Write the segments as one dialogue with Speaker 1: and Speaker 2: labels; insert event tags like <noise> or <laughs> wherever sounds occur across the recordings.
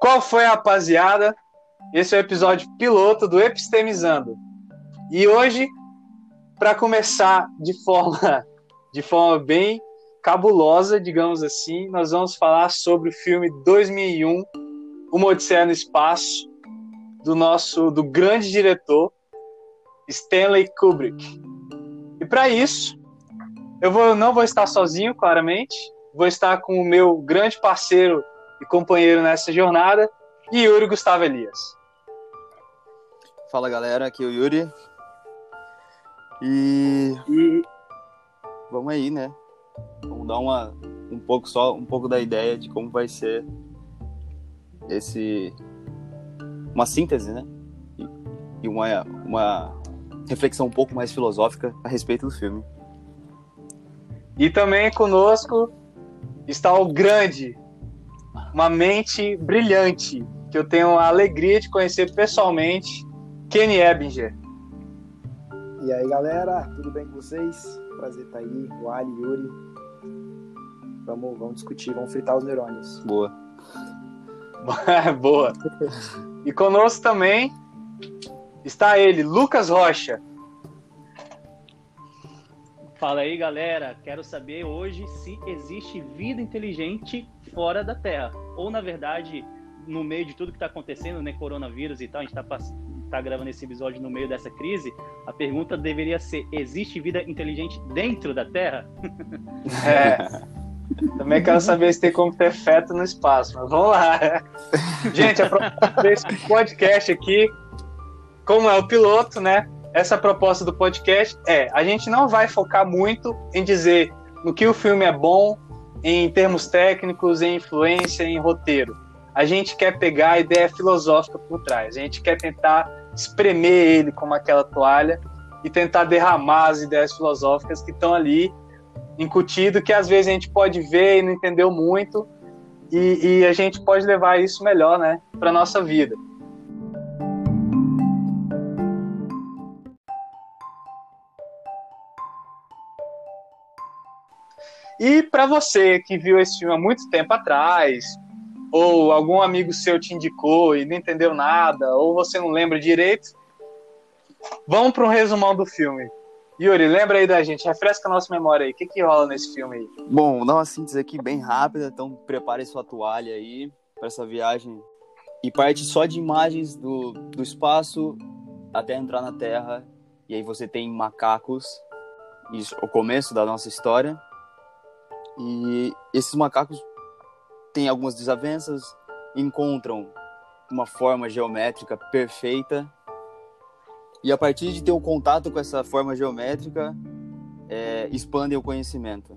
Speaker 1: Qual foi, rapaziada? Esse é o episódio piloto do Epistemizando. E hoje, para começar de forma, <laughs> de forma bem cabulosa, digamos assim, nós vamos falar sobre o filme 2001, Uma Odisseia no Espaço, do nosso, do grande diretor Stanley Kubrick. E para isso, eu vou, não vou estar sozinho, claramente, vou estar com o meu grande parceiro e companheiro nessa jornada, Yuri Gustavo Elias.
Speaker 2: Fala galera, aqui é o Yuri. E...
Speaker 1: e...
Speaker 2: vamos aí, né? Vamos dar uma um pouco só um pouco da ideia de como vai ser esse uma síntese, né? E, e uma uma reflexão um pouco mais filosófica a respeito do filme.
Speaker 1: E também conosco está o grande, uma mente brilhante, que eu tenho a alegria de conhecer pessoalmente, Kenny Ebinger.
Speaker 3: E aí, galera, tudo bem com vocês? Prazer estar aí, o Ali, Yuri. Vamos, vamos discutir, vamos fritar os neurônios.
Speaker 2: Boa. <laughs>
Speaker 1: Boa. E conosco também está ele, Lucas Rocha.
Speaker 4: Fala aí, galera. Quero saber hoje se existe vida inteligente fora da Terra. Ou, na verdade, no meio de tudo que está acontecendo, né, coronavírus e tal, a gente está tá gravando esse episódio no meio dessa crise, a pergunta deveria ser: existe vida inteligente dentro da Terra? <laughs>
Speaker 1: É. Também quero saber se tem como ter feto no espaço, mas vamos lá. Gente, a proposta desse podcast aqui, como é o piloto, né? Essa proposta do podcast é: a gente não vai focar muito em dizer no que o filme é bom, em termos técnicos, em influência, em roteiro. A gente quer pegar a ideia filosófica por trás. A gente quer tentar espremer ele como aquela toalha e tentar derramar as ideias filosóficas que estão ali incutido que às vezes a gente pode ver e não entendeu muito e, e a gente pode levar isso melhor, né, para nossa vida. E para você que viu esse filme há muito tempo atrás, ou algum amigo seu te indicou e não entendeu nada, ou você não lembra direito, vamos para um resumão do filme. Yuri, lembra aí da gente, refresca a nossa memória aí. O que, que rola nesse filme aí?
Speaker 2: Bom, dar uma síntese aqui bem rápida, então prepare sua toalha aí para essa viagem. E parte só de imagens do, do espaço até entrar na Terra. E aí você tem macacos, isso, o começo da nossa história. E esses macacos têm algumas desavenças, encontram uma forma geométrica perfeita e a partir de ter um contato com essa forma geométrica, é, expandem o conhecimento,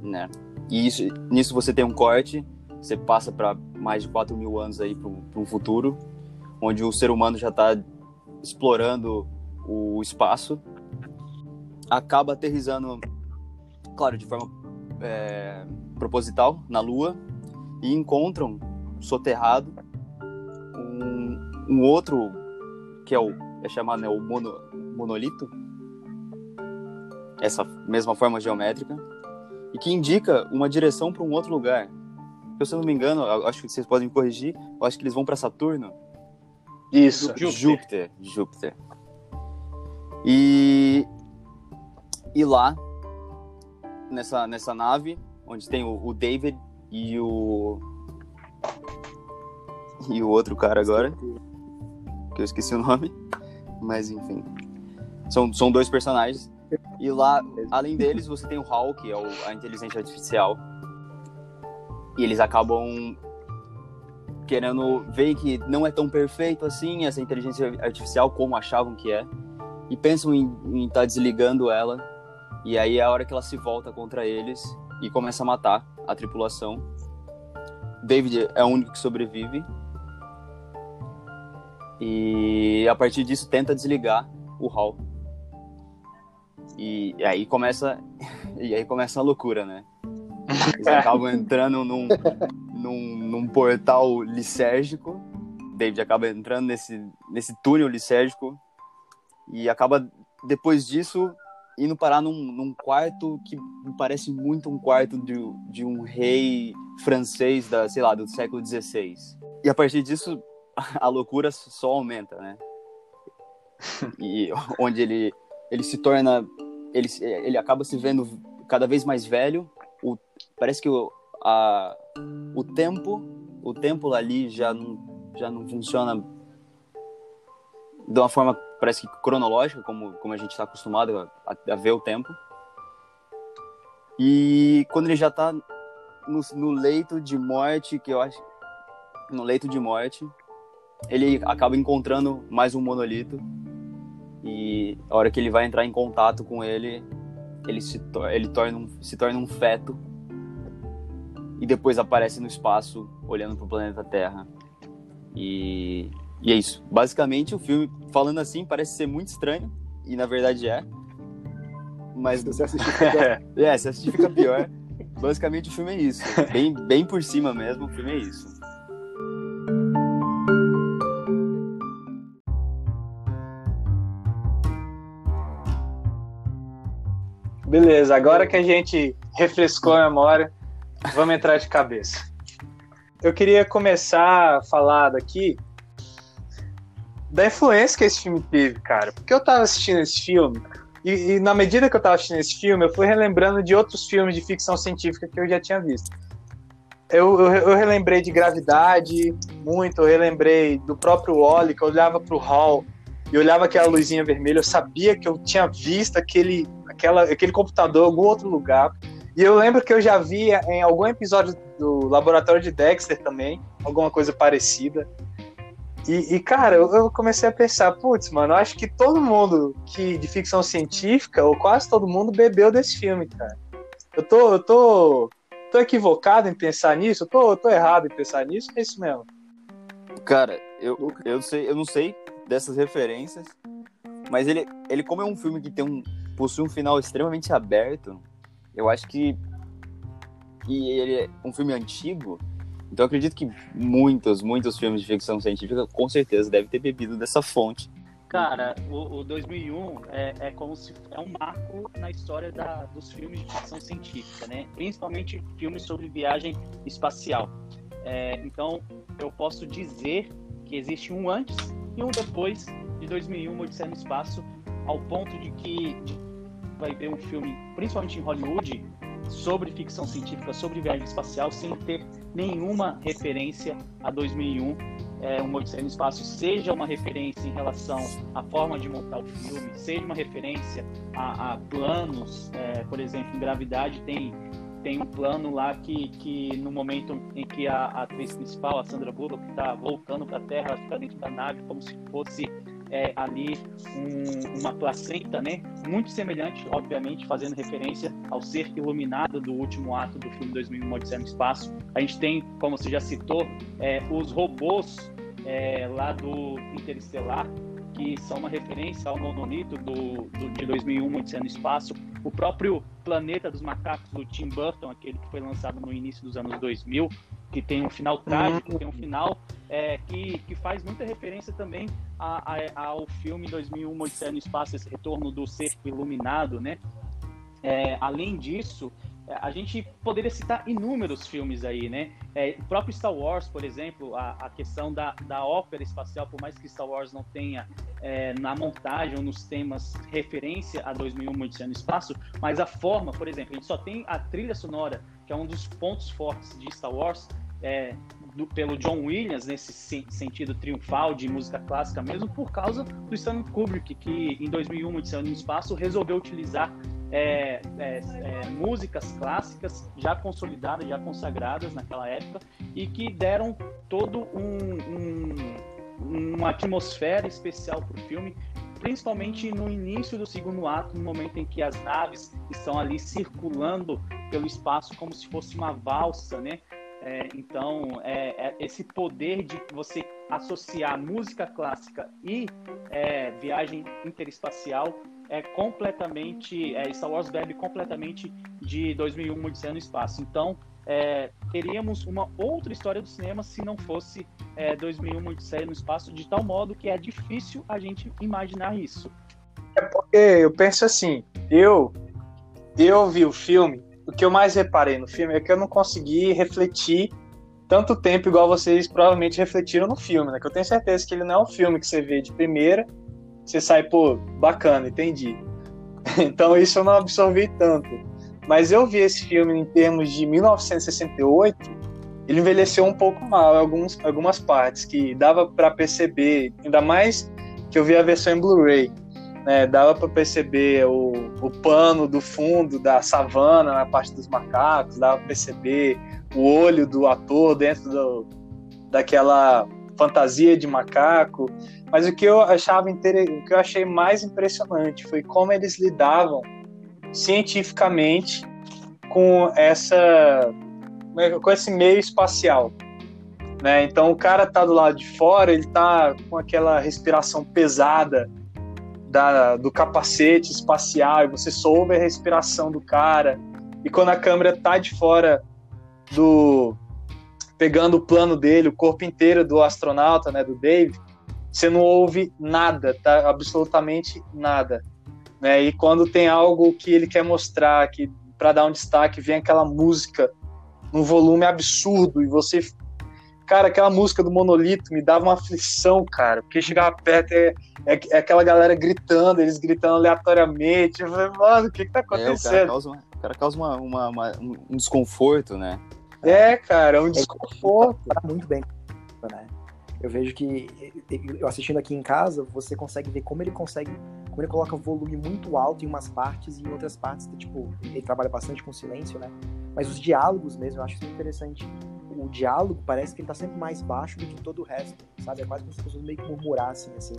Speaker 2: né? E isso, nisso você tem um corte, você passa para mais de 4 mil anos aí para um futuro, onde o ser humano já está explorando o espaço, acaba aterrizando, claro, de forma é, proposital na Lua e encontram soterrado um, um outro que é o é chamado né, o mono, monolito, essa mesma forma geométrica, e que indica uma direção para um outro lugar. Se eu não me engano, acho que vocês podem me corrigir, eu acho que eles vão para Saturno.
Speaker 1: Isso,
Speaker 2: Júpiter. Júpiter. Júpiter. E, e lá, nessa, nessa nave, onde tem o, o David e o. E o outro cara agora, que eu esqueci o nome mas enfim. São, são dois personagens. E lá, além deles, você tem o Hal, que é o, a inteligência artificial. E eles acabam querendo ver que não é tão perfeito assim essa inteligência artificial como achavam que é. E pensam em estar tá desligando ela. E aí é a hora que ela se volta contra eles e começa a matar a tripulação. David é o único que sobrevive e a partir disso tenta desligar o hall. E, <laughs> e aí começa e aí começa a loucura, né? Eles acabam <laughs> entrando num, num, num portal lisérgico. David acaba entrando nesse, nesse túnel lisérgico e acaba depois disso indo parar num, num quarto que parece muito um quarto de, de um rei francês da, sei lá, do século XVI. E a partir disso, <laughs> a loucura só aumenta, né? E <laughs> onde ele, ele se torna. Ele, ele acaba se vendo cada vez mais velho. O, parece que o, a, o tempo o tempo ali já não, já não funciona de uma forma parece que cronológica como, como a gente está acostumado a, a, ver o tempo. E quando ele já está no, no leito de morte que eu acho no leito de morte ele acaba encontrando mais um monolito. E a hora que ele vai entrar em contato com ele ele se, ele torna um, se torna um feto. E depois aparece no espaço olhando para o planeta Terra. E, e é isso. Basicamente, o filme, falando assim, parece ser muito estranho, e na verdade é. Mas.
Speaker 3: Se <laughs> você assistir fica pior. <laughs>
Speaker 2: é, se assistir fica pior. Basicamente, o filme é isso. Bem, bem por cima mesmo, o filme é isso.
Speaker 1: Beleza, agora que a gente refrescou a memória, Vamos entrar de cabeça. Eu queria começar a falar daqui da influência que esse filme teve, cara. Porque eu tava assistindo esse filme, e, e, na medida que eu tava assistindo esse filme, eu fui relembrando de outros filmes de ficção científica que eu já tinha visto. Eu, eu, eu relembrei de Gravidade muito, eu relembrei do próprio Wally, que eu olhava pro Hall e olhava aquela luzinha vermelha, eu sabia que eu tinha visto aquele, aquela, aquele computador em algum outro lugar. E eu lembro que eu já via em algum episódio do Laboratório de Dexter também, alguma coisa parecida. E, e cara, eu, eu, comecei a pensar, putz, mano, eu acho que todo mundo que de ficção científica, ou quase todo mundo, bebeu desse filme, cara. Eu tô, eu tô, tô equivocado em pensar nisso? Eu tô, eu tô errado em pensar nisso? É isso mesmo.
Speaker 2: Cara, eu, eu, sei, eu não sei dessas referências, mas ele, ele como é um filme que tem um, possui um final extremamente aberto, eu acho que, que ele é um filme antigo, então acredito que muitos, muitos filmes de ficção científica com certeza devem ter bebido dessa fonte.
Speaker 4: Cara, o, o 2001 é, é, como se é um marco na história da, dos filmes de ficção científica, né? Principalmente filmes sobre viagem espacial. É, então, eu posso dizer que existe um antes e um depois de 2001, Odisseia no Espaço, ao ponto de que vai ver um filme, principalmente em Hollywood, sobre ficção científica, sobre viagem espacial, sem ter nenhuma referência a 2001, é, um. Odisseia no Espaço, seja uma referência em relação à forma de montar o filme, seja uma referência a, a planos, é, por exemplo, em Gravidade tem tem um plano lá que, que no momento em que a, a atriz principal, a Sandra Bullock, está voltando para a Terra, ela fica dentro da nave como se fosse é, ali um, uma placenta, né? Muito semelhante, obviamente, fazendo referência ao ser iluminado do último ato do filme 2001 Odisseia no Espaço. A gente tem, como você já citou, é, os robôs é, lá do Interestelar, que são uma referência ao monolito do, do, de 2001 Odisseia no Espaço. O próprio Planeta dos Macacos, do Tim Burton, aquele que foi lançado no início dos anos 2000, que tem um final trágico, tem um final é, que, que faz muita referência também a, a, ao filme 2001 Odisseia no Espaço, esse retorno do ser iluminado, né? É, além disso, é, a gente poderia citar inúmeros filmes aí, né? É, o próprio Star Wars, por exemplo, a, a, questão da, da ópera espacial, por mais que Star Wars não tenha é, na montagem ou nos temas referência a 2001 Odisseia no Espaço, mas a forma, por exemplo, a gente só tem a trilha sonora, que é um dos pontos fortes de Star Wars, é, do, pelo John Williams, nesse sentido triunfal de música clássica mesmo, por causa do Stanley Kubrick, que em 2001 Odisseia no Espaço resolveu utilizar é, é, é, músicas clássicas já consolidadas, já consagradas naquela época e que deram todo um, um, uma atmosfera especial para o filme, principalmente no início do segundo ato, no momento em que as naves estão ali circulando pelo espaço como se fosse uma valsa, né? É, então, é, é, esse poder de você associar música clássica e é, viagem interespacial é completamente. É, Star Wars bebe completamente de 2001 Odisseia no Espaço. Então, é, teríamos uma outra história do cinema se não fosse é, 2001 Odisseia no Espaço, de tal modo que é difícil a gente imaginar isso.
Speaker 1: É porque eu penso assim, eu, eu vi o filme, o que eu mais reparei no filme é que eu não consegui refletir tanto tempo igual vocês provavelmente refletiram no filme, né? Que eu tenho certeza que ele não é um filme que você vê de primeira, você sai, pô, bacana, entendi. <laughs> Então isso eu não absorvi tanto. Mas eu vi esse filme em termos de 1968, ele envelheceu um pouco mal em alguns, algumas partes, que dava para perceber, ainda mais que eu vi a versão em Blu-ray, né, dava para perceber o, o pano do fundo da savana na parte dos macacos, dava para perceber o olho do ator dentro do, daquela fantasia de macaco. Mas o que eu achava o que eu achei mais impressionante foi como eles lidavam cientificamente com essa com esse meio espacial. Né? Então o cara tá do lado de fora, ele tá com aquela respiração pesada da, do capacete espacial, e você soube a respiração do cara. E quando a câmera tá de fora do pegando o plano dele, o corpo inteiro do astronauta, né, do Dave, você não ouve nada, tá? Absolutamente nada. Né? E quando tem algo que ele quer mostrar, que para dar um destaque, vem aquela música num volume absurdo e você cara, aquela música do Monolito me dava uma aflição, cara, porque chegava perto é, é, é aquela galera gritando, eles gritando aleatoriamente. Eu falei, mano, o que que tá acontecendo?
Speaker 2: É, o cara causa, uma, cara causa uma, uma, uma, um desconforto, né?
Speaker 1: É, cara, um desconforto.
Speaker 3: Tá muito bem, né? Eu vejo que, eu assistindo aqui em casa, você consegue ver como ele consegue, como ele coloca volume muito alto em umas partes e em outras partes, tipo, ele trabalha bastante com silêncio, né? Mas os diálogos mesmo, eu acho isso interessante. O diálogo parece que ele tá sempre mais baixo do que todo o resto, sabe? É quase como se as pessoas meio que murmurassem, assim.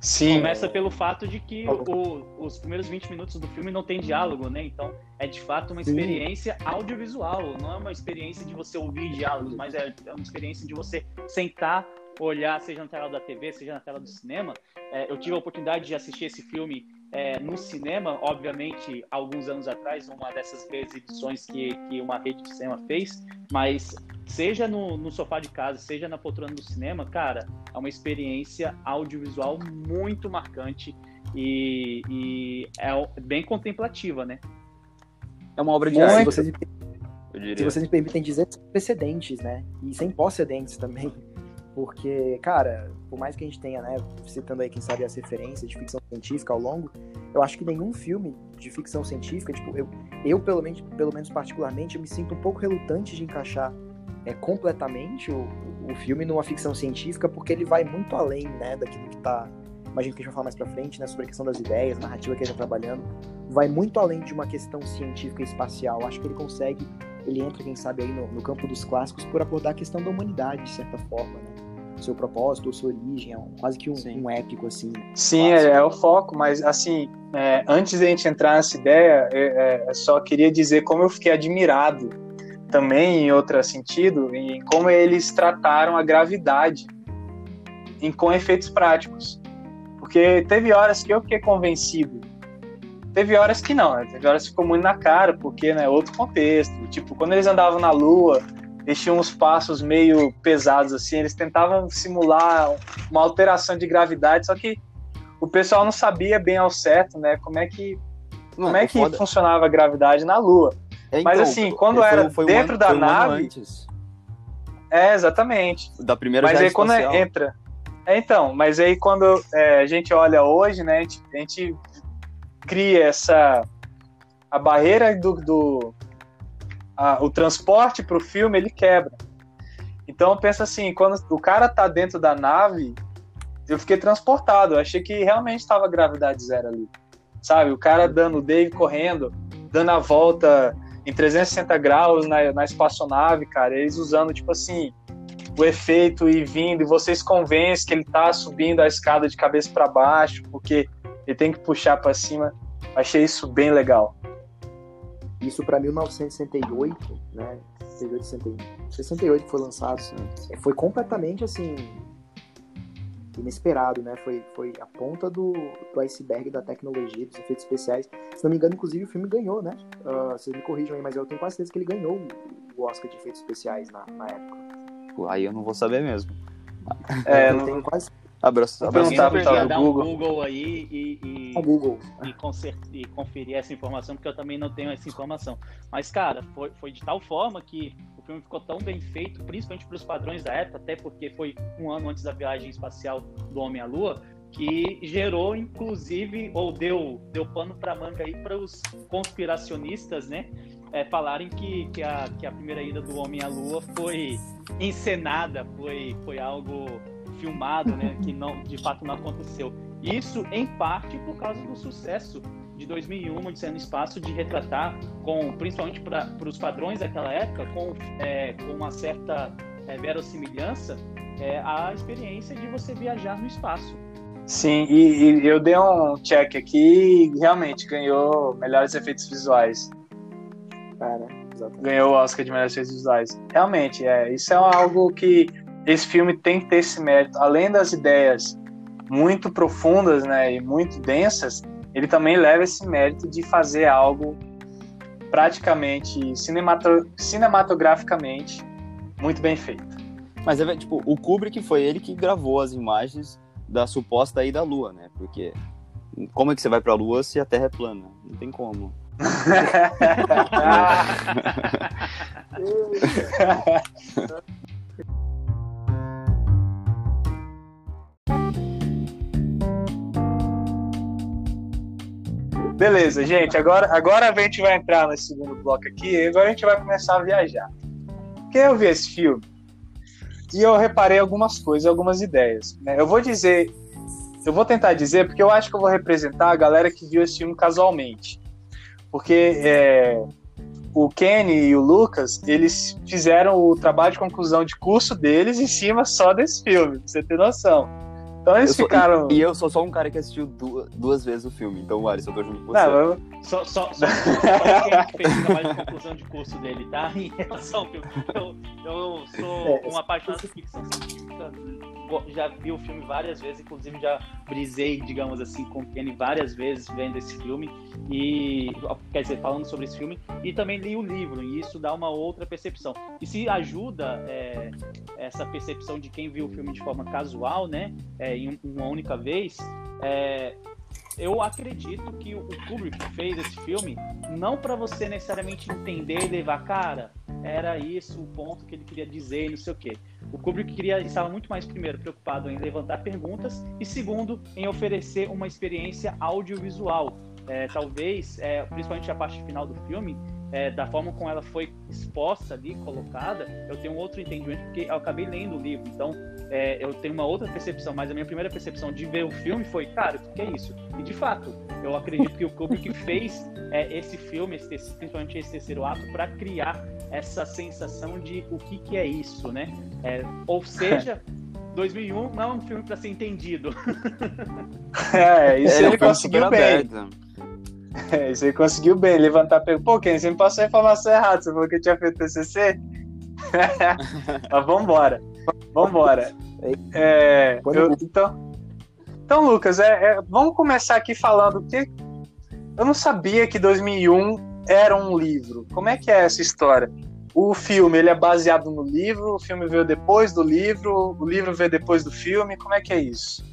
Speaker 4: Sim. Começa pelo fato de que o, os primeiros 20 minutos do filme não tem diálogo, né? Então é de fato uma experiência Sim. audiovisual, não é uma experiência de você ouvir diálogos, mas é, é uma experiência de você sentar olhar, seja na tela da TV, seja na tela do cinema. É, eu tive a oportunidade de assistir esse filme é, no cinema, obviamente, alguns anos atrás, uma dessas exibições que, que uma rede de cinema fez, mas seja no, no sofá de casa, seja na poltrona do cinema, cara, é uma experiência audiovisual muito marcante e, e é bem contemplativa, né?
Speaker 2: É uma obra de arte. Se vocês,
Speaker 3: me permitem dizer, precedentes, né? E sem precedentes também. Porque, cara, por mais que a gente tenha, né, citando aí, quem sabe, as referências de ficção científica ao longo, eu acho que nenhum filme de ficção científica, tipo, eu, eu pelo, menos, pelo menos particularmente, eu me sinto um pouco relutante de encaixar é, completamente o, o filme numa ficção científica, porque ele vai muito além, né, daquilo que tá. Imagino que a gente vai falar mais pra frente, né, sobre a questão das ideias, narrativa que ele tá trabalhando. Vai muito além de uma questão científica e espacial. Acho que ele consegue ele entra, quem sabe, aí no, no, campo dos clássicos por abordar a questão da humanidade, de certa forma, né? Seu propósito, sua origem, é um, quase que um, um, épico, assim.
Speaker 1: Sim, é, é, o foco, mas, assim, é, antes de a gente entrar nessa ideia, é, é só queria dizer como eu fiquei admirado também, em outro sentido, em como eles trataram a gravidade em, com efeitos práticos. Porque teve horas que eu fiquei convencido Teve horas que não, né? Teve horas que ficou muito na cara, porque, né, outro contexto. Tipo, quando eles andavam na Lua, eles tinham uns passos meio pesados, assim, eles tentavam simular uma alteração de gravidade, só que o pessoal não sabia bem ao certo, né, como é que, não, como é que foda... funcionava a gravidade na Lua. É, então, Mas assim, quando era foi dentro um ano, da nave... Um é, exatamente.
Speaker 2: Da primeira
Speaker 1: Mas aí quando entra... É, então, mas aí quando é, a gente olha hoje, né, a gente, a gente cria essa a barreira do, do a, o transporte para o filme ele quebra. Então pensa assim, quando o cara tá dentro da nave, eu fiquei transportado. Eu achei que realmente estava gravidade zero ali, sabe? O cara dando o Dave correndo, dando a volta em 360 graus na, na espaçonave, cara. Eles usando tipo assim o efeito e vindo, e vocês convencem que ele tá subindo a escada de cabeça para baixo, porque ele tem que puxar para cima. Achei isso bem legal.
Speaker 3: Isso para 1968, né? 68, 68 que foi lançado, é, foi completamente assim inesperado, né? Foi, foi a ponta do, do iceberg da tecnologia, dos efeitos especiais. Se não me engano, inclusive o filme ganhou, né? Uh, vocês me corrijam aí, mas eu tenho quase certeza que ele ganhou o Oscar de efeitos especiais na, na época.
Speaker 2: Aí eu não vou saber mesmo.
Speaker 3: É, eu não... tenho quase
Speaker 2: Abraço,
Speaker 4: abraço tá, dar Google. um Google aí e, e, Google. E, e, conferir essa informação, porque eu também não tenho essa informação. Mas, cara, foi, foi de tal forma que o filme ficou tão bem feito, principalmente para os padrões da época, até porque foi um ano antes da viagem espacial do Homem à Lua, que gerou, inclusive, ou deu, deu pano para manga aí para os conspiracionistas, né? É, falarem que, que, a, que a primeira ida do Homem à Lua foi encenada, foi, foi algo filmado, né? Que não, de fato não aconteceu. Isso, em parte, por causa do sucesso de 2001, Odisseia no Espaço, de retratar, com, principalmente para os padrões daquela época, com, é, com uma certa é, verossimilhança, é, a experiência de você viajar no espaço.
Speaker 1: Sim, e, e, eu dei um check aqui e realmente ganhou melhores efeitos visuais.
Speaker 3: Cara,
Speaker 1: ganhou o Oscar de melhores efeitos visuais. Realmente, é, isso é algo que esse filme tem que ter esse mérito. Além das ideias muito profundas né, e muito densas, ele também leva esse mérito de fazer algo praticamente cinemato cinematograficamente muito bem feito.
Speaker 2: Mas é tipo, o Kubrick foi ele que gravou as imagens da suposta ida à Lua, né? Porque como é que você vai para a Lua se a Terra é plana? Não tem como. <laughs> <laughs> <laughs>
Speaker 1: Beleza, gente. Agora, agora a gente vai entrar no segundo bloco aqui. E agora a gente vai começar a viajar. Porque eu vi esse filme e eu reparei algumas coisas, algumas ideias. Né? Eu vou dizer, eu vou tentar dizer, porque eu acho que eu vou representar a galera que viu esse filme casualmente. Porque é, o Kenny e o Lucas, eles fizeram o trabalho de conclusão de curso deles em cima só desse filme, pra você ter noção. Então eles
Speaker 2: eu
Speaker 1: ficaram.
Speaker 2: Sou, e eu sou só um cara que assistiu duas, duas vezes o filme, então, Alisson, eu tô junto com você. Não, eu...
Speaker 4: Só, só, só, só quem fez o trabalho de conclusão de curso dele, tá? <laughs> Em relação ao filme. Eu, eu sou é, um apaixonado por ficção científica, já vi o filme várias vezes, inclusive já brisei, digamos assim, com o Kenny várias vezes vendo esse filme, e quer dizer, falando sobre esse filme, e também li o livro, e isso dá uma outra percepção. E se ajuda é, essa percepção de quem viu o filme de forma casual, né, é, em uma única vez, é, eu acredito que o Kubrick fez esse filme não para você necessariamente entender e levar, cara, era isso o ponto que ele queria dizer, não sei o quê. O Kubrick queria, estava muito mais, primeiro, preocupado em levantar perguntas e, segundo, em oferecer uma experiência audiovisual. É, talvez, é, principalmente a parte final do filme, é, da forma como ela foi exposta ali, colocada, eu tenho um outro entendimento, porque eu acabei lendo o livro, então é, eu tenho uma outra percepção, mas a minha primeira percepção de ver o filme foi, cara, o que é isso? E de fato, eu acredito que o Kubrick fez é, esse filme, esse, principalmente esse terceiro ato, para criar essa sensação de o que, que é isso, né? É, ou seja, <laughs> 2001 não é um filme para ser entendido. <laughs>
Speaker 1: É, isso ele, ele conseguiu bem. Aberto. <laughs> É, isso aí conseguiu bem levantar a pergunta. Pô, Ken, você me passou a informação errada. Você falou que eu tinha feito TCC? <laughs> Mas vambora. Vambora. É, eu, então, então, Lucas, é, é, vamos começar aqui falando que eu não sabia que 2001 era um livro. Como é que é essa história? O filme, ele é baseado no livro, o filme veio depois do livro, o livro veio depois do filme, como é que é isso?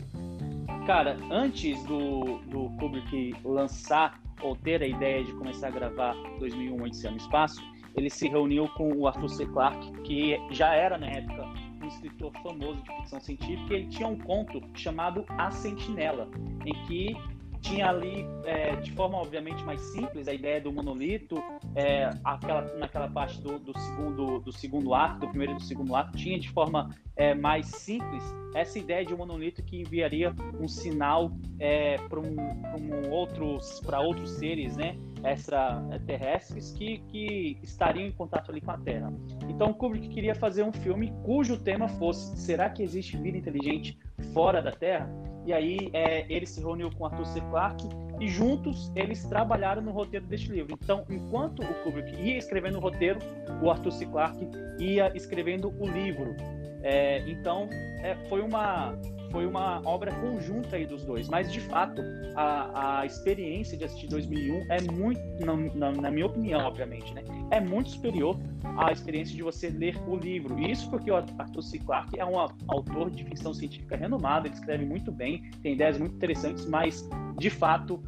Speaker 4: Cara, antes do, do Kubrick lançar ou ter a ideia de começar a gravar 2001 Odisseia no Espaço, ele se reuniu com o Arthur C. Clarke, que já era na época um escritor famoso de ficção científica, e ele tinha um conto chamado A Sentinela, em que tinha ali, é, de forma obviamente mais simples, a ideia do monolito, é, aquela, naquela parte do, do, segundo, do segundo ato, do primeiro e do segundo ato, tinha de forma é, mais simples essa ideia de um monolito que enviaria um sinal é, para um, um outros, para outros seres, né? Extraterrestres que, que estariam em contato ali com a Terra. Então Kubrick queria fazer um filme cujo tema fosse: será que existe vida inteligente fora da Terra? E aí é, ele se reuniu com Arthur C. Clarke e juntos eles trabalharam no roteiro deste livro. Então, enquanto o Kubrick ia escrevendo o roteiro, o Arthur C. Clarke ia escrevendo o livro. É, então, é, foi uma foi uma obra conjunta aí dos dois. Mas, de fato, a, a experiência de assistir 2001 é muito, na, na, na, minha opinião, obviamente, né? É muito superior à experiência de você ler o livro. E isso porque o Arthur C. Clarke é um autor de ficção científica renomado, ele escreve muito bem, tem ideias muito interessantes, mas, de fato,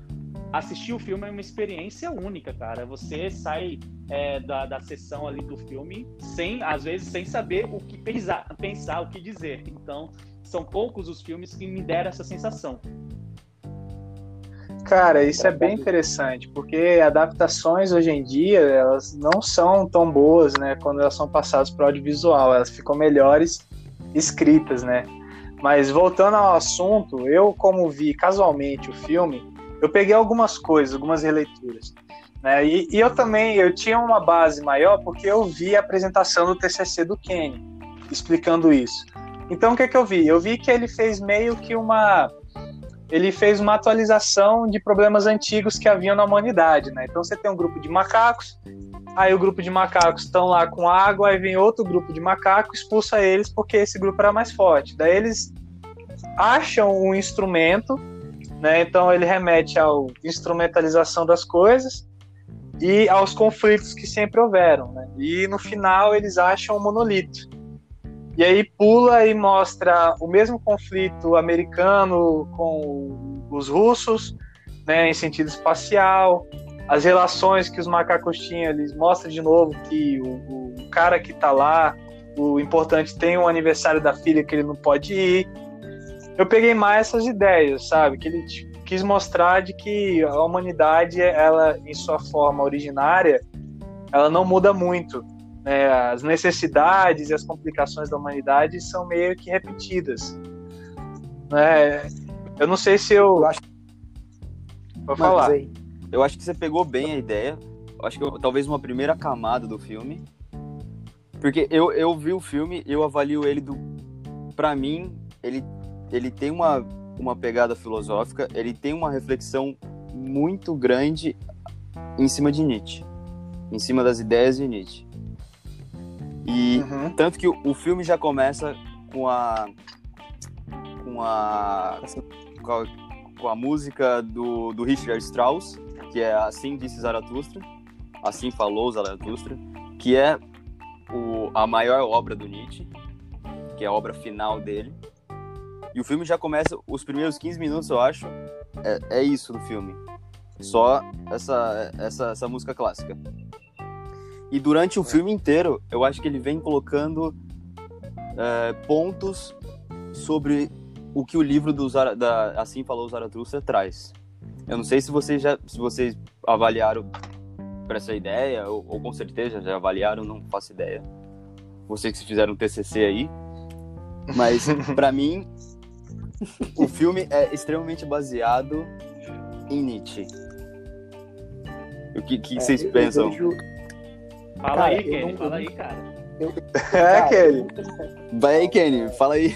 Speaker 4: assistir o filme é uma experiência única, cara. Você sai é, da, da sessão ali do filme sem, às vezes, sem saber o que pensar, pensar, o que dizer. Então, são poucos os filmes que me deram essa sensação.
Speaker 1: Cara, isso é bem interessante, porque adaptações hoje em dia, elas não são tão boas, né, quando elas são passadas para o audiovisual, elas ficam melhores escritas, né? Mas voltando ao assunto, eu como vi casualmente o filme, eu peguei algumas coisas, algumas releituras. Né? E, e, eu também eu tinha uma base maior porque eu vi a apresentação do TCC do Kenny explicando isso. Então o que, é que eu vi? Eu vi que ele fez meio que uma ele fez uma atualização de problemas antigos que haviam na humanidade, né? Então você tem um grupo de macacos, aí o grupo de macacos estão lá com água, aí vem outro grupo de macacos, expulsa eles porque esse grupo era mais forte. Daí eles acham um instrumento né? Então ele remete à instrumentalização das coisas e aos conflitos que sempre houveram. Né? E no final eles acham um monolito. E aí pula e mostra o mesmo conflito americano com os russos, né, em sentido espacial, as relações que os macacos tinham, eles mostram de novo que o, o cara que está lá, o importante tem um aniversário da filha que ele não pode ir, eu peguei mais essas ideias, sabe? Que ele quis mostrar de que a humanidade, ela em sua forma originária, ela não muda muito. Né? As necessidades e as complicações da humanidade são meio que repetidas. Né? Eu não sei se eu. eu acho... Vou falar.
Speaker 2: Eu acho que você pegou bem a ideia. Eu acho que eu, talvez uma primeira camada do filme. Porque eu, eu vi o filme, eu avalio ele do. Pra mim, ele ele tem uma, uma pegada filosófica, ele tem uma reflexão muito grande em cima de Nietzsche, em cima das ideias de Nietzsche. E uhum. tanto que o, o, filme já começa com a com a com a, com a música do, do Richard Strauss, que é Assim disse Zaratustra, Assim falou Zaratustra, que é o, a maior obra do Nietzsche, que é a obra final dele. E o filme já começa, os primeiros 15 minutos, eu acho, é, é isso do filme. Só essa, essa, essa música clássica. E durante o filme inteiro, eu acho que ele vem colocando é, pontos sobre o que o livro do Zara, da Assim Falou Zaratustra traz. Eu não sei se vocês já se vocês avaliaram para essa ideia, ou, ou, com certeza já avaliaram, não faço ideia. Vocês que fizeram um TCC aí. Mas, <laughs> para mim, o filme é extremamente baseado em Nietzsche. O que, que é, vocês eu, pensam? Eu vejo...
Speaker 4: Fala cara, aí, Kenny, não... fala aí, cara. Eu... <laughs>
Speaker 1: É, Kenny.
Speaker 2: Vai aí, Kenny, fala aí.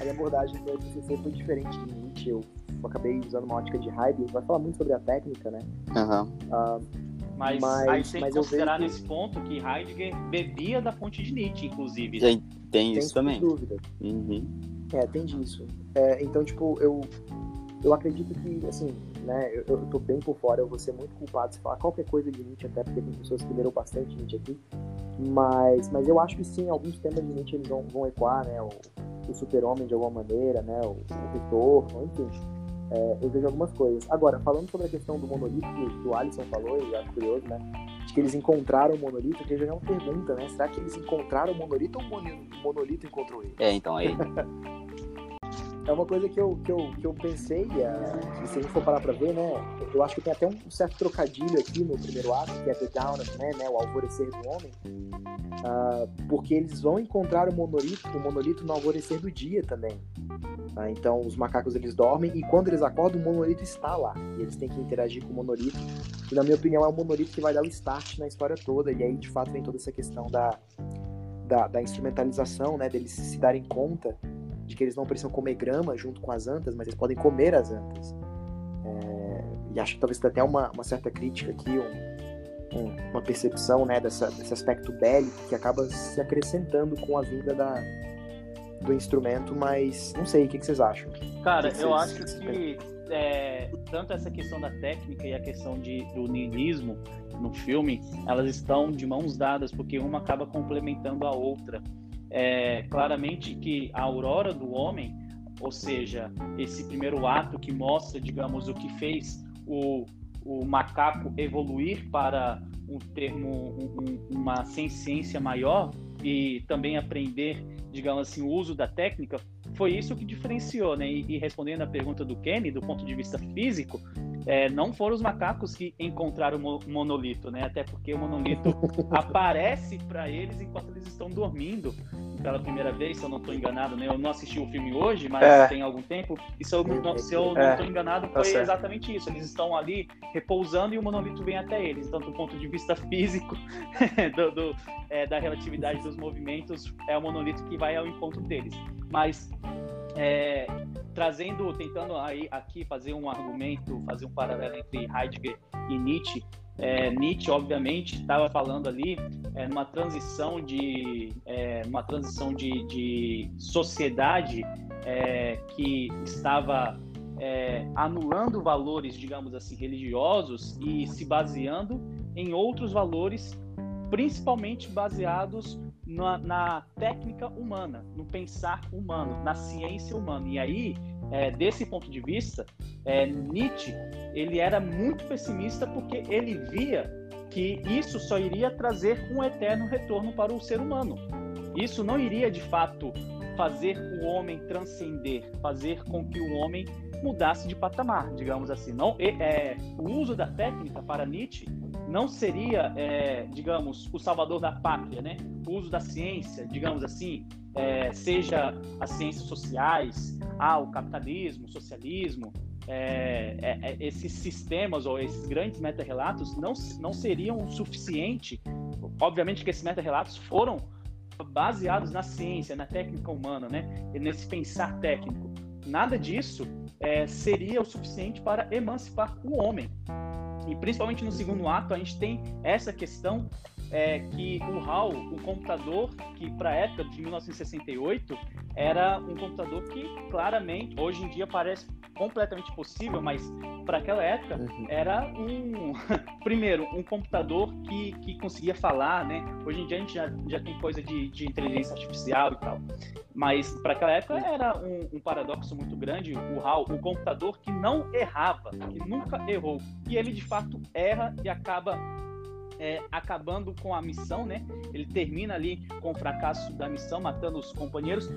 Speaker 3: a abordagem do TCC foi diferente de Nietzsche. Eu acabei usando uma ótica de Heidegger. Vai falar muito sobre a técnica, né?
Speaker 2: Uhum.
Speaker 3: Uh,
Speaker 4: mas, mas aí tem que considerar que... nesse ponto que Heidegger bebia da fonte de Nietzsche, inclusive. Tem,
Speaker 2: tem isso também.
Speaker 3: dúvida.
Speaker 2: Uhum.
Speaker 3: É, tem disso. É, então, tipo, eu, eu acredito que, assim, né, eu, eu tô bem por fora, eu vou ser muito culpado se falar qualquer coisa de Nietzsche, até porque tem pessoas que leram bastante Nietzsche aqui. Mas, mas eu acho que sim, alguns temas de Nietzsche eles vão, vão ecoar, né? O, o super-homem de alguma maneira, né? O, o retorno, enfim é, eu vejo algumas coisas. Agora, falando sobre a questão do monolito que, o Alisson falou, eu acho curioso, né? De que eles encontraram o monolito, que já é uma pergunta, né? Será que eles encontraram o monolito ou o monolito encontrou ele?
Speaker 2: É, então aí. <laughs>
Speaker 3: é uma coisa que eu, que eu, que eu pensei, uh, se a gente for parar pra ver, né? Eu acho que tem até um certo trocadilho aqui no primeiro ato, que é The Dawn of Man, né? O alvorecer do homem. Uh, porque eles vão encontrar o monolito, o monolito no alvorecer do dia também. Uh, então os macacos eles dormem e quando eles acordam o monolito está lá e eles têm que interagir com o monolito. E na minha opinião é o monolito que vai dar o start na história toda e aí de fato vem toda essa questão da da, da instrumentalização, né? Deles se darem conta de que eles não precisam comer grama junto com as antas, mas eles podem comer as antas. É, e acho que talvez tenha até uma, uma certa crítica aqui, um, um, uma percepção né, dessa, desse aspecto bélico que acaba se acrescentando com a vinda da, do instrumento, mas não sei, o que, que vocês acham?
Speaker 4: Cara,
Speaker 3: que
Speaker 4: eu acho que é, tanto essa questão da técnica e a questão de, do niilismo no filme, elas estão de mãos dadas, porque uma acaba complementando a outra é, claramente que a aurora do homem ou seja, esse primeiro ato que mostra, digamos, o que fez o, o macaco evoluir para um termo, um, uma ciência maior e também aprender, digamos assim, o uso da técnica, foi isso que diferenciou, né? E, e respondendo à pergunta do Kenny, do ponto de vista físico, é, não foram os macacos que encontraram o monolito, né? Até porque o monolito <laughs> aparece para eles enquanto eles estão dormindo pela primeira vez, se eu não estou enganado, né? Eu não assisti o filme hoje, mas é. tem algum tempo. E se eu não, se eu não estou é. enganado, tá foi tá exatamente isso. Eles estão ali repousando e o monolito vem até eles. Então, do ponto de vista <laughs> físico, <laughs> do, do é, da relatividade dos movimentos, é o monolito que vai ao encontro deles. Mas é, trazendo, tentando aí aqui fazer um argumento, fazer um paralelo entre Heidegger e Nietzsche. É, Nietzsche, obviamente, estava falando ali é, numa transição de, é, uma transição de, de sociedade é, que estava é, anulando valores, digamos assim, religiosos e se baseando em outros valores, principalmente baseados na, na, técnica humana, no pensar humano, na ciência humana. E aí, é, desse ponto de vista, é, Nietzsche ele era muito pessimista porque ele via que isso só iria trazer um eterno retorno para o ser humano. Isso não iria de fato fazer o homem transcender, fazer com que o homem mudasse de patamar, digamos assim. Não, é, o uso da técnica para Nietzsche não seria, é, digamos, o salvador da pátria, né? O uso da ciência, digamos assim, é, seja as ciências sociais, ah, o capitalismo, o socialismo, é, é, é esses sistemas ou esses grandes meta-relatos não, não seriam o suficiente. Obviamente que esses meta-relatos foram baseados na ciência, na técnica humana, né? E nesse pensar técnico. Nada disso é, seria o suficiente para emancipar o homem. E principalmente no segundo ato, a gente tem essa questão é, que o HAL, o computador, que para a época de 1968 era um computador que claramente, hoje em dia parece completamente possível, mas para aquela época uhum. era um, <laughs> primeiro, um computador que, que conseguia falar, né? Hoje em dia a gente já, já tem coisa de, de inteligência artificial e tal. Mas para aquela época era um, um, paradoxo muito grande, o HAL, o computador que não errava, que nunca errou. E ele de fato erra e acaba é, acabando com a missão, né? Ele termina ali com o fracasso da missão, matando os companheiros,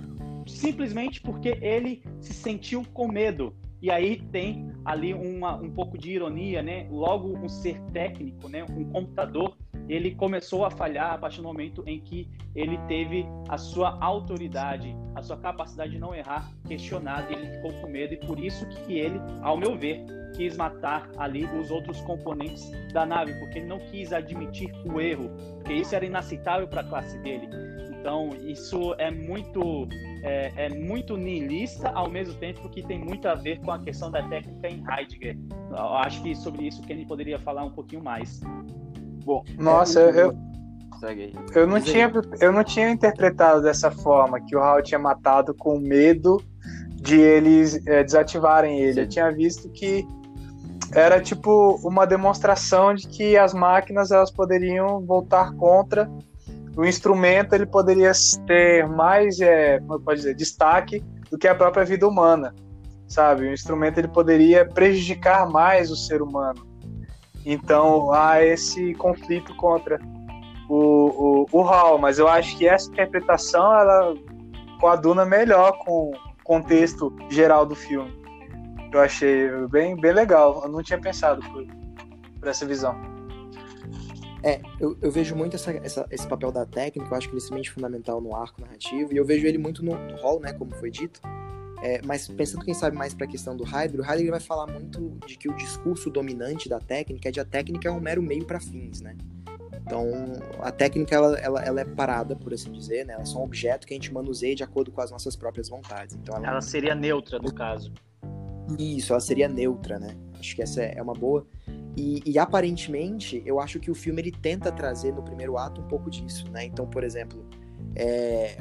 Speaker 4: simplesmente porque ele se sentiu com medo. E aí tem ali uma, um pouco de ironia, né? Logo um ser técnico, né? Um computador, ele começou a falhar a partir do momento em que ele teve a sua autoridade, a sua capacidade de não errar questionada. Ele ficou com medo e por isso que ele, ao meu ver, quis matar ali os outros componentes da nave, porque ele não quis admitir o erro, porque isso era inaceitável para a classe dele. Então, isso é muito é, é, muito niilista, ao mesmo tempo que tem muito a ver com a questão da técnica em Heidegger. Eu acho que sobre isso o Kenny poderia falar um pouquinho mais.
Speaker 1: Bom, nossa, é, eu, eu não tinha eu não tinha interpretado dessa forma que o Hal tinha matado com medo de eles é, desativarem ele. Eu tinha visto que era tipo uma demonstração de que as máquinas elas poderiam voltar contra o instrumento ele poderia ter mais é, como pode dizer destaque do que a própria vida humana sabe? O instrumento ele poderia prejudicar mais o ser humano então há esse conflito contra o, o, o Hall mas eu acho que essa interpretação ela coaduna melhor com o contexto geral do filme eu achei bem, bem legal. Eu não tinha pensado por, por essa visão.
Speaker 3: É, eu, eu vejo muito essa, essa, esse papel da técnica, eu acho que ele é extremamente fundamental no arco narrativo, e eu vejo ele muito no, no hall, né, como foi dito. É, mas pensando, quem sabe, mais para a questão do Heidegger, o Heidegger vai falar muito de que o discurso dominante da técnica é de a técnica é um mero meio para fins, né? Então, a técnica, ela, ela, ela, é parada, por assim dizer, né? Ela é só um objeto que a gente manuseia de acordo com as nossas próprias vontades. Então,
Speaker 4: ela, ela seria neutra, no caso.
Speaker 3: Isso, ela seria neutra, né? Acho que essa é uma boa. E, e, aparentemente, eu acho que o filme ele tenta trazer no primeiro ato um pouco disso, né? Então, por exemplo, é,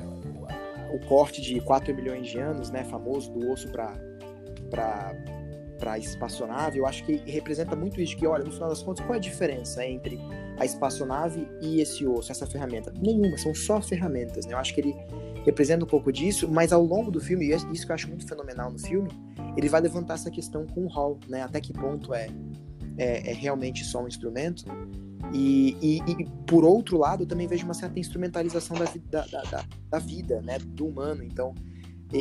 Speaker 3: o corte de 4 milhões de anos, né, famoso do osso para para espaçonave, eu acho que representa muito isso que, olha, no final das contas, qual é a diferença entre a espaçonave e esse osso, essa ferramenta? Nenhuma, são só ferramentas, né? Eu acho que ele representa um pouco disso, mas ao longo do filme, e é isso que eu acho muito fenomenal no filme, ele vai levantar essa questão com o Hall, né? Até que ponto é, é, é realmente só um instrumento. E, e, e, por outro lado, eu também vejo uma certa instrumentalização da, da, da, da vida, né? Do humano. Então,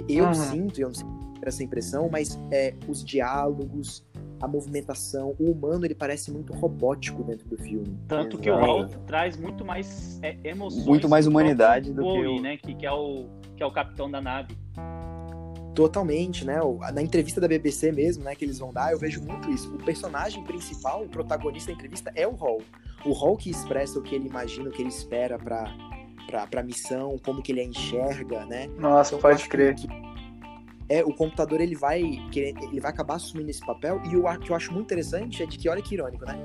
Speaker 3: eu uhum. sinto, eu não sei essa impressão, mas é, os diálogos, a movimentação, o humano ele parece muito robótico dentro do filme.
Speaker 4: Tanto Exato. que o Hall traz muito mais é, emoções,
Speaker 2: muito mais humanidade do que o...
Speaker 4: né, que, que é o que é o capitão da nave.
Speaker 3: Totalmente, né? Na entrevista da BBC mesmo, né, que eles vão dar, eu vejo muito isso. O personagem principal, o protagonista da entrevista é o Hall. O Hall que expressa o que ele imagina, o que ele espera para para missão, como que ele a enxerga, né?
Speaker 1: Nossa, então, pode crer. Que
Speaker 3: é o computador ele vai ele vai acabar assumindo esse papel e o que eu acho muito interessante é de que olha que irônico, né?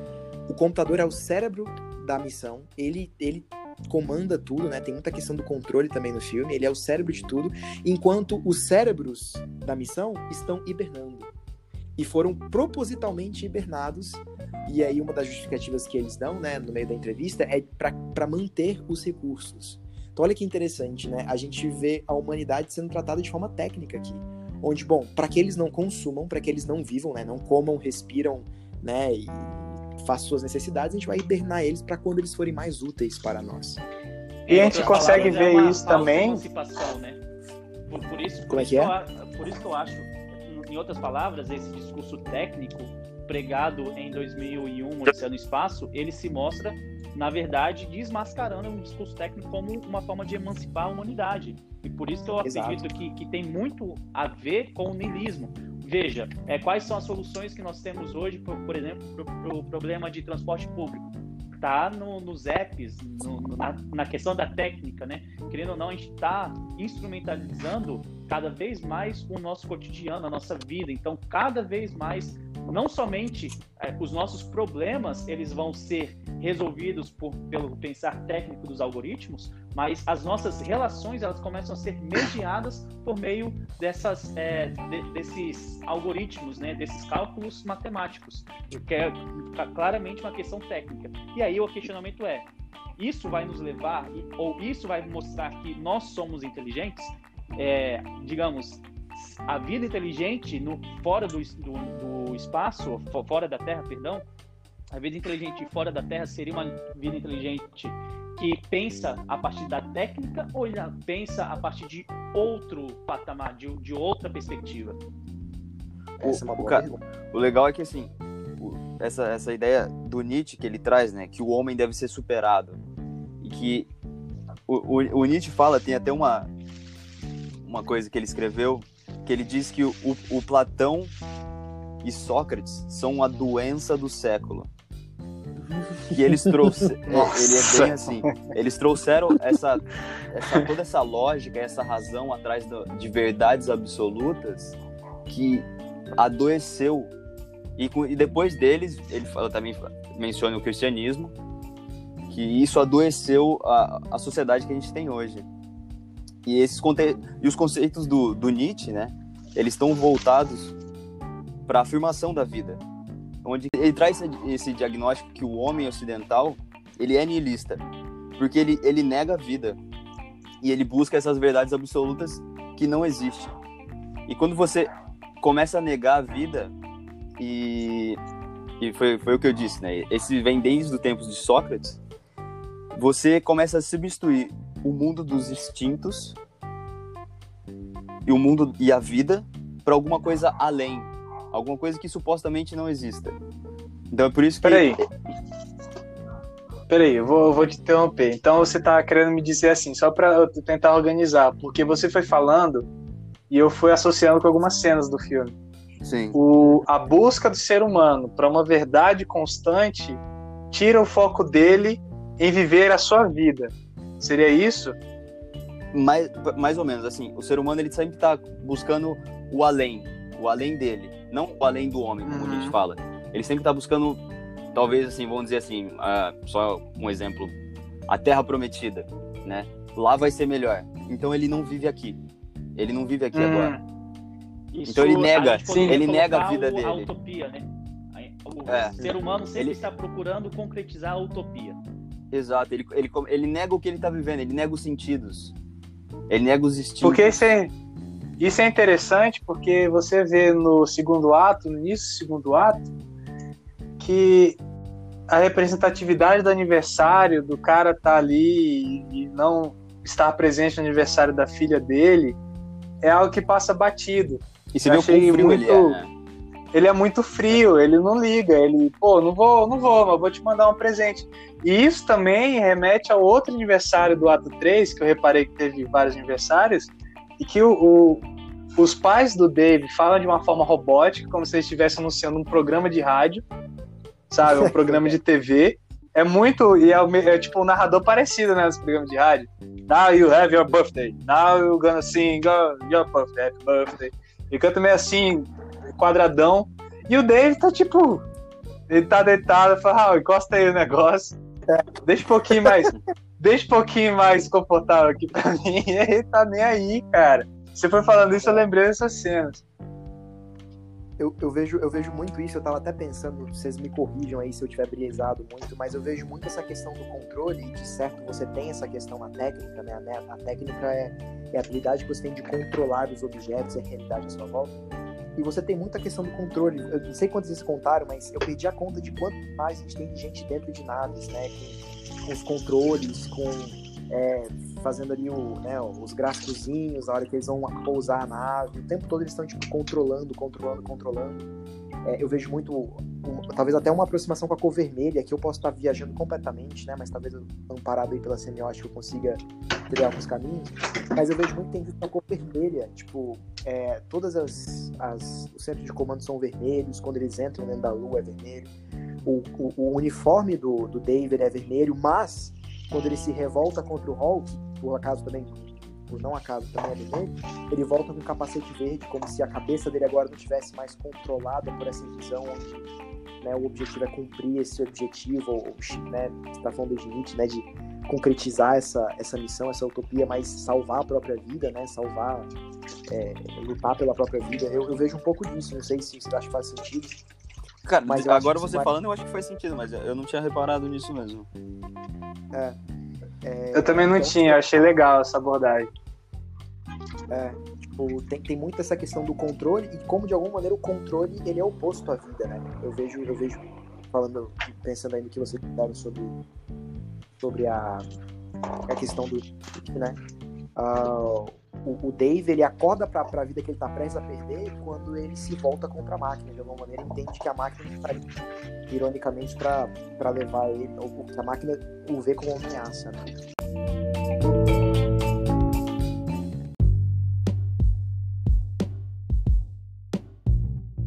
Speaker 3: O computador é o cérebro da missão, ele ele comanda tudo, né? Tem muita questão do controle também no filme, ele é o cérebro de tudo, enquanto os cérebros da missão estão hibernando. E foram propositalmente hibernados. E aí uma das justificativas que eles dão, né, no meio da entrevista é para manter os recursos. Então olha que interessante, né? A gente vê a humanidade sendo tratada de forma técnica aqui onde, bom, para que eles não consumam, para que eles não vivam, né, não comam, respiram, né, e façam suas necessidades, a gente vai hibernar eles para quando eles forem mais úteis para nós.
Speaker 1: E a gente consegue ver é isso também.
Speaker 4: Né? Por, por, isso,
Speaker 3: Como é
Speaker 4: que
Speaker 3: é?
Speaker 4: Eu, por isso que eu acho, em outras palavras, esse discurso técnico pregado em 2001, Odisseia no Espaço, ele se mostra, na verdade, desmascarando um discurso técnico como uma forma de emancipar a humanidade. E por isso que eu acredito que, que tem muito a ver com o niilismo. Veja, é, quais são as soluções que nós temos hoje, por, por exemplo, para o pro problema de transporte público? Tá no, nos apps, no, na, na, questão da técnica, né? Querendo ou não, a gente está instrumentalizando cada vez mais o nosso cotidiano, a nossa vida. Então, cada vez mais não somente é, os nossos problemas eles vão ser resolvidos por, pelo pensar técnico dos algoritmos, mas as nossas relações elas começam a ser mediadas por meio dessas, é, de, desses algoritmos, né, desses cálculos matemáticos, que é claramente uma questão técnica. E aí o questionamento é: isso vai nos levar, ou isso vai mostrar que nós somos inteligentes? É, digamos, a vida inteligente no, fora do, do, do espaço, fora da Terra, perdão, a vida inteligente fora da Terra seria uma vida inteligente que pensa a partir da técnica ou já pensa a partir de outro patamar, de, de outra perspectiva?
Speaker 2: Essa é uma boa o, o legal é que assim, o, essa, essa ideia do Nietzsche que ele traz, né, que o homem deve ser superado e que o, o, o Nietzsche fala, tem até uma uma coisa que ele escreveu que ele diz que o, o Platão e Sócrates são a doença do século. Que eles trouxeram. <laughs> Ele é bem assim. Eles trouxeram essa, essa, toda essa lógica, essa razão atrás do, de verdades absolutas que adoeceu. E, e depois deles, ele fala, também menciona o cristianismo, que isso adoeceu a, a sociedade que a gente tem hoje. E, esses conte... e os conceitos do, do Nietzsche, né? Eles estão voltados para a afirmação da vida. Onde ele traz esse diagnóstico que o homem ocidental, ele é niilista. Porque ele, ele nega a vida. E ele busca essas verdades absolutas que não existem. E quando você começa a negar a vida, e, e foi, foi o que eu disse, né? Esse vem desde os tempos de Sócrates, você começa a substituir o mundo dos instintos e o mundo e a vida para alguma coisa além, alguma coisa que supostamente não exista. Então é por isso que.
Speaker 1: Peraí. Peraí, eu vou, eu vou te interromper. Então você tá querendo me dizer assim, só para eu tentar organizar, porque você foi falando e eu fui associando com algumas cenas do filme.
Speaker 2: Sim.
Speaker 1: O, a busca do ser humano para uma verdade constante tira o foco dele em viver a sua vida. Seria isso?
Speaker 2: Mais, mais ou menos, assim, o ser humano ele sempre está buscando o além, o além dele, não o além do homem, como uhum. a gente uhum. fala. Ele sempre está buscando, talvez assim, vamos dizer assim, uh, só um exemplo, a Terra Prometida, né? Lá vai ser melhor. Então ele não vive aqui. Ele não vive aqui uhum. agora. Isso, então ele nega, ele nega a vida
Speaker 4: o,
Speaker 2: dele. A
Speaker 4: utopia, né? O é. ser humano sempre ele... está procurando concretizar a utopia.
Speaker 2: Exato, ele, ele, ele nega o que ele está vivendo, ele nega os sentidos. Ele nega os instintos.
Speaker 1: Porque isso é, isso é interessante porque você vê no segundo ato, no início do segundo ato, que a representatividade do aniversário, do cara tá ali e não estar presente no aniversário da filha dele, é algo que passa batido.
Speaker 2: E você vê o frio muito... ele é, né?
Speaker 1: Ele é muito frio, ele não liga, ele, pô, não vou, não vou, mas vou te mandar um presente. E isso também remete ao outro aniversário do ato 3, que eu reparei que teve vários aniversários, e que o, o os pais do Dave falam de uma forma robótica, como se eles estivessem anunciando um programa de rádio, sabe? Um programa de TV. É muito. E é, é, tipo um narrador parecido, né? Nos programas de rádio. Now you have your birthday. Now you're gonna sing your birthday, happy birthday. E canta meio assim, quadradão. E o Dave tá tipo. Ele tá deitado, fala, ah, encosta aí o negócio. Deixa um pouquinho mais. deixa um pouquinho mais confortável aqui pra mim. <laughs> Ele tá nem aí, cara. Você foi falando isso, eu lembrei dessas cenas.
Speaker 3: Eu, eu, vejo, eu vejo muito isso, eu tava até pensando, vocês me corrijam aí se eu tiver brisado muito, mas eu vejo muito essa questão do controle, de certo você tem essa questão na técnica, né? A, a técnica é, é a habilidade que você tem de controlar os objetos e a realidade à sua volta. E você tem muita questão do controle. Eu não sei quantos vocês contaram, mas eu perdi a conta de quanto mais a gente tem de gente dentro de naves, né? Com, com os controles, com é, fazendo ali o, né, os gráficozinhos, a hora que eles vão pousar a nave, o tempo todo eles estão tipo, controlando, controlando, controlando. É, eu vejo muito, um, talvez até uma aproximação com a cor vermelha, que eu posso estar viajando completamente, né, mas talvez amparado aí pela semiótica eu consiga criar alguns caminhos, mas eu vejo muito tem visto a cor vermelha, tipo, é, todas as, as, os centros de comando são vermelhos, quando eles entram dentro da lua é vermelho, o, o, o uniforme do, do David é vermelho, mas quando ele se revolta contra o Hulk, por acaso também, por não acaso também é vermelho, ele volta com um capacete verde, como se a cabeça dele agora não tivesse mais controlada por essa visão onde né, o objetivo é cumprir esse objetivo, ou, né, você está falando de Nietzsche, né, de concretizar essa, essa missão, essa utopia, mas salvar a própria vida, né, salvar, é, lutar pela própria vida. Eu, eu, vejo um pouco disso, não sei se você acha que faz sentido.
Speaker 2: Cara, mas agora você vai... falando, eu acho que faz sentido, mas eu não tinha reparado nisso mesmo.
Speaker 3: É.
Speaker 1: é eu também não então, tinha, achei legal essa abordagem.
Speaker 3: É, tipo, tem, tem muito essa questão do controle e como de alguma maneira o controle ele é oposto à vida, né? Eu vejo, eu vejo falando, pensando aí no que você falou sobre sobre a, a questão do, né? Uh, o, o Dave ele acorda para a vida que ele está prestes a perder quando ele se volta contra a máquina. De alguma maneira, entende que a máquina está ironicamente, para levar ele, ou que a máquina o vê como uma ameaça. Né?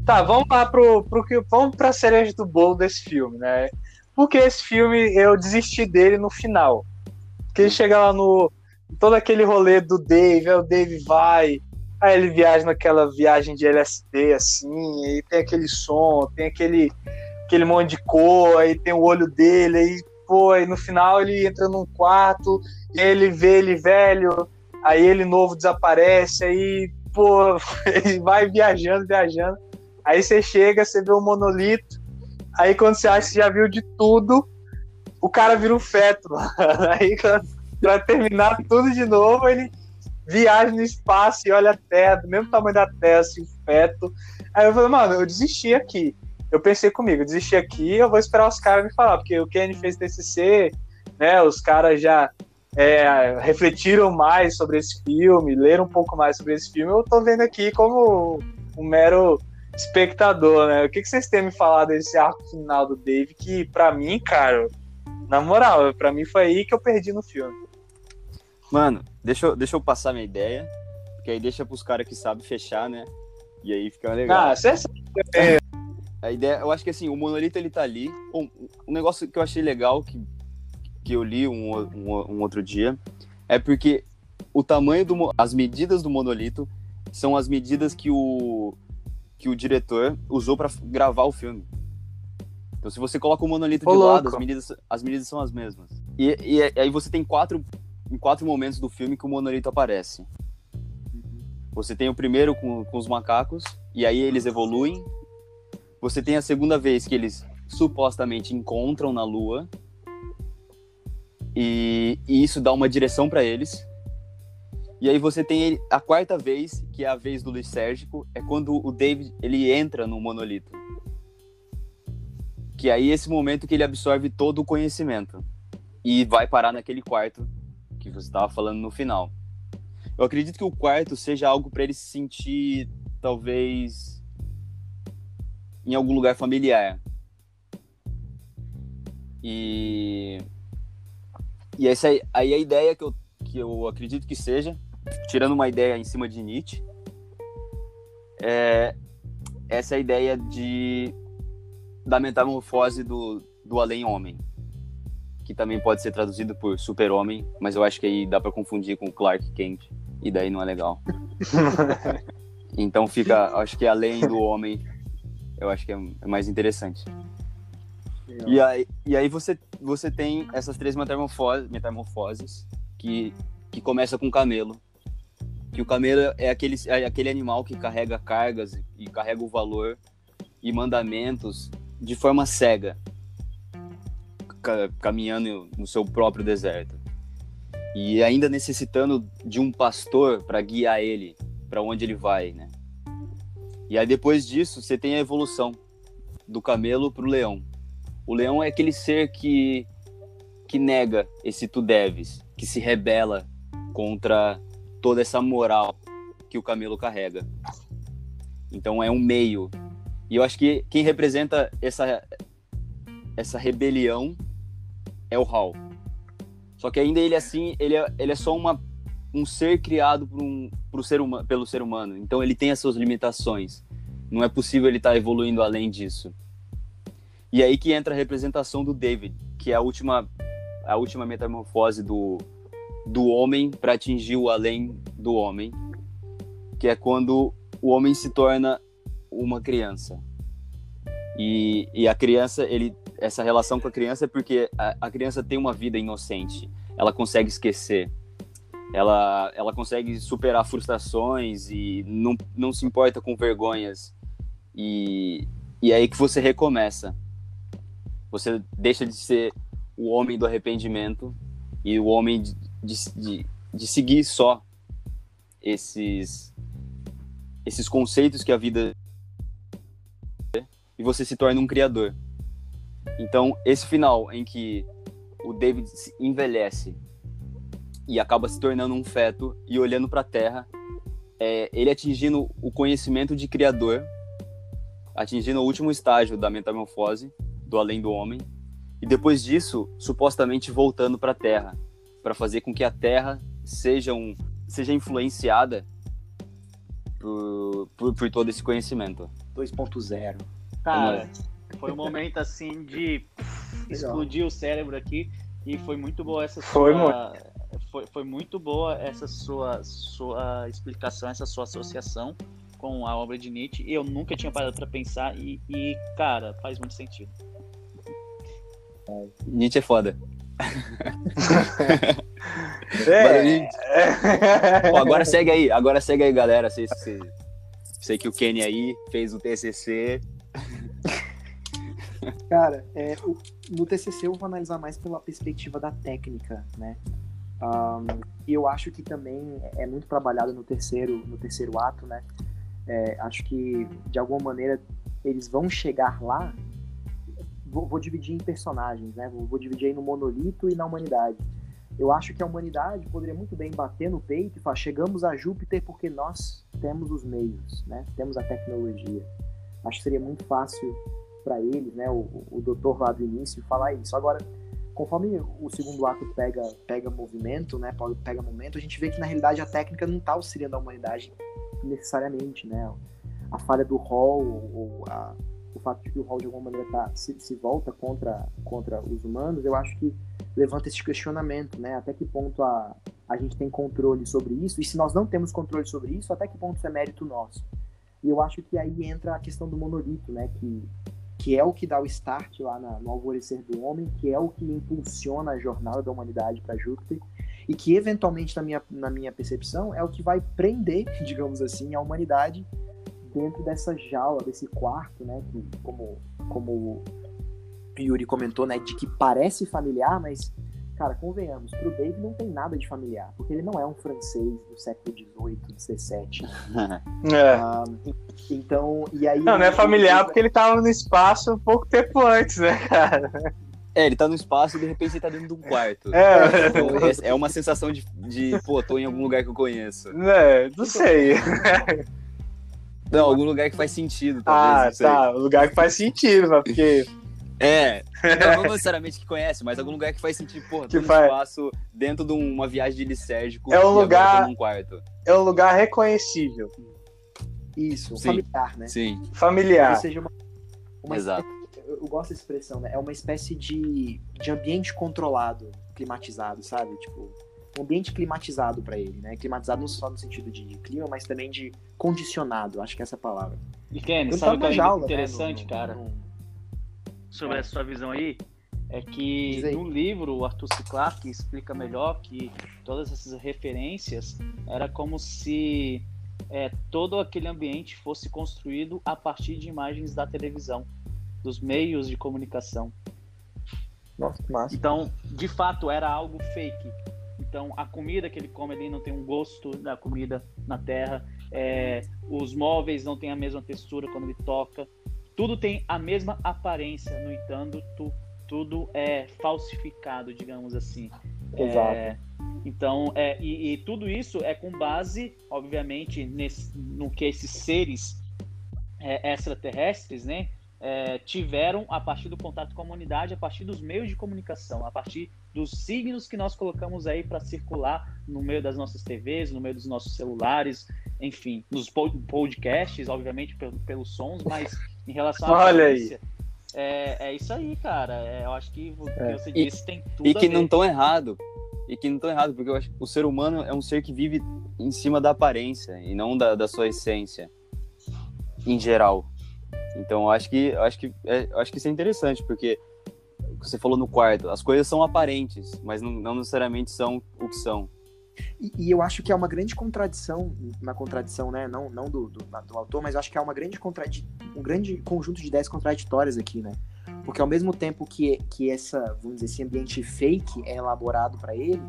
Speaker 1: Tá, vamos lá pro, pro que vamos para a cereja do bolo desse filme, né? Porque esse filme eu desisti dele no final. Porque ele chega lá no todo aquele rolê do Dave, aí o Dave vai, aí ele viaja naquela viagem de LSD, assim, aí tem aquele som, tem aquele, aquele monte de cor, aí tem o olho dele, aí, pô, aí no final ele entra num quarto, e ele vê ele velho, aí ele novo desaparece, aí, pô, <laughs> ele vai viajando, viajando, aí você chega, você vê o um monolito, aí quando você acha que já viu de tudo, o cara vira um feto, <laughs> aí pra terminar tudo de novo, ele viaja no espaço e olha a Terra, do mesmo tamanho da Terra, assim, feto. Aí eu falei, mano, eu desisti aqui. Eu pensei comigo, eu desisti aqui, eu vou esperar os caras me falar, porque o Kenny fez TCC, né, os caras já é, refletiram mais sobre esse filme, leram um pouco mais sobre esse filme, eu tô vendo aqui como um mero espectador, né? O que, que vocês têm me falar desse arco final do Dave, que para mim, cara, na moral, para mim foi aí que eu perdi no filme.
Speaker 2: Mano, deixa eu, deixa eu passar minha ideia, porque aí deixa pros caras que sabem fechar, né? E aí fica legal.
Speaker 1: Ah, você é...
Speaker 2: A ideia, eu acho que assim, o monolito ele tá ali. Um, um negócio que eu achei legal, que, que eu li um, um, um outro dia, é porque o tamanho do. As medidas do monolito são as medidas que o, que o diretor usou para gravar o filme. Então, se você coloca o monolito Ô, de louco. lado, as medidas, as medidas são as mesmas. E, e, e aí você tem quatro em quatro momentos do filme que o monolito aparece. Você tem o primeiro com, com os macacos, e aí eles evoluem. Você tem a segunda vez que eles supostamente encontram na Lua. E, e isso dá uma direção para eles. E aí você tem a quarta vez, que é a vez do lisérgico, é quando o David ele entra no monolito. Que aí é esse momento que ele absorve todo o conhecimento e vai parar naquele quarto que você estava falando no final. Eu acredito que o quarto seja algo para ele se sentir talvez em algum lugar familiar. E e essa aí a ideia que eu, que eu acredito que seja tirando uma ideia em cima de Nietzsche, é essa é ideia de da metamorfose do, do além-homem, que também pode ser traduzido por super-homem, mas eu acho que aí dá para confundir com Clark Kent, e daí não é legal. <laughs> então fica, acho que além do homem, eu acho que é, mais interessante. E aí, e aí você, você tem essas três metamorfoses, metamorfoses que, que começa com o camelo, que o camelo é aquele, é aquele animal que carrega cargas e carrega o valor e mandamentos de forma cega, caminhando no seu próprio deserto. E ainda necessitando de um pastor para guiar ele para onde ele vai, né? E aí depois disso, você tem a evolução do camelo para o leão. O leão é aquele ser que que nega esse tu deves, que se rebela contra toda essa moral que o camelo carrega. Então é um meio. E eu acho que quem representa essa essa rebelião é o Hal. Só que ainda ele assim, ele é, ele é só uma, um ser criado por um, ser pelo ser humano. Então ele tem as suas limitações. Não é possível ele estar tá evoluindo além disso. E aí que entra a representação do David, que é a última a última metamorfose do do homem para atingir o além do homem, que é quando o homem se torna uma criança. E, e a criança, ele, essa relação com a criança é porque a, a criança tem uma vida inocente, ela consegue esquecer, ela, ela consegue superar frustrações e não, não se importa com vergonhas. E, e é aí que você recomeça. Você deixa de ser o homem do arrependimento e o homem de, de, de, seguir só esses esses conceitos que a vida e você se torna um criador. Então, esse final em que o David envelhece e acaba se tornando um feto e olhando para a Terra, é, ele atingindo o conhecimento de criador, atingindo o último estágio da metamorfose do além do homem, e depois disso, supostamente voltando para a Terra, para fazer com que a Terra seja, um, seja influenciada por, por, por todo esse conhecimento.
Speaker 3: 2.0.
Speaker 4: Cara, foi um momento assim de <laughs> explodir o cérebro aqui e foi muito boa essa
Speaker 1: foi,
Speaker 4: sua, foi, foi muito boa essa sua, sua explicação, essa sua associação com a obra de Nietzsche. Eu nunca tinha parado para pensar e, e, cara, faz muito sentido.
Speaker 2: Nietzsche é foda.
Speaker 1: É. <laughs>
Speaker 2: Pô, agora segue aí, agora segue aí, galera. Sei, sei, sei que o Kenny aí fez o TCC.
Speaker 3: Cara, é, o, no TCC eu vou analisar mais pela perspectiva da técnica, né? Um, e eu acho que também é muito trabalhado no terceiro, no terceiro ato, né? É, acho que de alguma maneira eles vão chegar lá vou, vou, dividir em personagens, né? Vou, vou, dividir aí no monolito e na humanidade. Eu acho que a humanidade poderia muito bem bater no peito e falar: chegamos a Júpiter porque nós temos os meios, né? Temos a tecnologia. Acho que seria muito fácil para eles, né? O, o doutor lá do início falar isso. Agora, conforme o segundo ato pega pega movimento, né? Pega momento, a gente vê que na realidade a técnica não está auxiliando a humanidade necessariamente, né? A falha do Hall ou a o fato de que o Hall de alguma maneira tá, se, se, volta contra, contra os humanos, eu acho que levanta esse questionamento, né? Até que ponto a, a gente tem controle sobre isso? E se nós não temos controle sobre isso, até que ponto isso é mérito nosso? E eu acho que aí entra a questão do monolito, né? Que, que é o que dá o start lá na, no alvorecer do homem, que é o que impulsiona a jornada da humanidade para Júpiter e que eventualmente na minha, na minha percepção é o que vai prender, <laughs> digamos assim, a humanidade dentro dessa jaula, desse quarto, né? Que, como, como o Yuri comentou, né? De que parece familiar, mas cara, convenhamos, pro Dave não tem nada de familiar, porque ele não é um francês do século XVIII, XVII. <laughs>
Speaker 1: É.
Speaker 3: Ah, então, e aí...
Speaker 1: Não, não é familiar porque ele tava no espaço pouco tempo antes, né, cara?
Speaker 2: É, ele tá no espaço e de repente ele tá dentro de um quarto.
Speaker 1: É.
Speaker 2: Então, é- é uma sensação de, de, pô, tô em algum lugar que eu conheço.
Speaker 1: É, não sei. <laughs> <laughs>
Speaker 2: Não, algum lugar que faz sentido,
Speaker 1: Ah,
Speaker 2: talvez. sei.
Speaker 1: tá. O lugar que faz sentido, mas porque.
Speaker 2: É, não, não necessariamente que conhece, mas algum lugar que faz sentido, porra,
Speaker 1: Que faz-
Speaker 2: espaço dentro de uma viagem de lisérgico
Speaker 1: É um lugar-
Speaker 2: num quarto.
Speaker 1: É um lugar reconhecível,
Speaker 3: Isso,
Speaker 2: Sim.
Speaker 3: familiar, né?
Speaker 2: Sim,
Speaker 3: Ou
Speaker 1: familiar.
Speaker 3: seja, uma, uma
Speaker 2: exato.
Speaker 3: espécie- eu, eu gosto dessa expressão, né? É uma espécie de, de ambiente controlado, climatizado, sabe? Tipo, um ambiente climatizado pra ele, né? Climatizado não só no sentido de clima, mas também de condicionado, acho que é essa palavra.
Speaker 4: E Kenny, sabe
Speaker 3: tá
Speaker 4: o que é
Speaker 3: jaula,
Speaker 4: interessante,
Speaker 3: né? no-
Speaker 4: cara,
Speaker 3: no-
Speaker 4: sobre
Speaker 3: É.
Speaker 4: essa sua visão aí? É que no livro, o Arthur C. Clarke explica melhor que todas essas referências era como se é, todo aquele ambiente fosse construído a partir de imagens da televisão, dos meios de comunicação.
Speaker 3: Nossa, que massa.
Speaker 4: Então, de fato, era algo fake. Então, a comida que ele come ali não tem um gosto da comida na Terra. É, os móveis não têm a mesma textura quando ele toca. Tudo tem a mesma aparência. No entanto, tu- tudo é falsificado, digamos assim.
Speaker 3: Exato.
Speaker 4: É, então, é, e, e tudo isso é com base, obviamente, nesse, no que esses seres é, extraterrestres, né, é, tiveram a partir do contato com a humanidade, a partir dos meios de comunicação, a partir dos signos que nós colocamos aí para circular no meio das nossas TVs, no meio dos nossos celulares, enfim, nos po- podcasts, obviamente, pelo- pelos sons, mas em relação à
Speaker 1: Olha aí.
Speaker 4: É, é isso aí, cara. É, eu acho que o que
Speaker 3: É.
Speaker 4: você
Speaker 2: E-
Speaker 4: disse tem tudo
Speaker 2: E
Speaker 4: a
Speaker 2: que
Speaker 4: ver.
Speaker 2: não tão errado. E que não tão errado, porque eu acho que o ser humano é um ser que vive em cima da aparência e não da, da sua essência, em geral. Então eu acho que eu acho que é, eu acho que isso é interessante, porque você falou no quarto, as coisas são aparentes, mas não, não necessariamente são o que são.
Speaker 3: E, e eu acho que é uma grande contradição, uma contradição, né? Não, não do, do, do autor, mas eu acho que é uma grande um grande conjunto de ideias contraditórias aqui, né? Porque ao mesmo tempo que, que essa, vamos dizer, esse ambiente fake é elaborado para ele,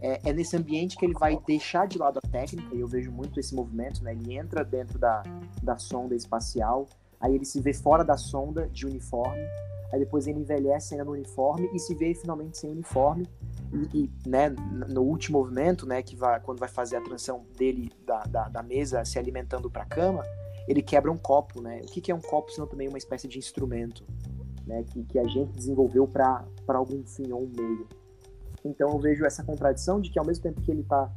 Speaker 3: é, é nesse ambiente que ele vai deixar de lado a técnica, e eu vejo muito esse movimento, né? Ele entra dentro da, da sonda espacial, aí ele se vê fora da sonda de uniforme, aí depois ele envelhece ainda no uniforme e se vê finalmente sem uniforme, e, e, né, no último movimento, né, que vai, quando vai fazer a transição dele da, da, da mesa se alimentando para a cama, ele quebra um copo, né? O que, que é um copo, senão também uma espécie de instrumento, né, que, que a gente desenvolveu para algum fim ou um meio. Então eu vejo essa contradição de que ao mesmo tempo que ele está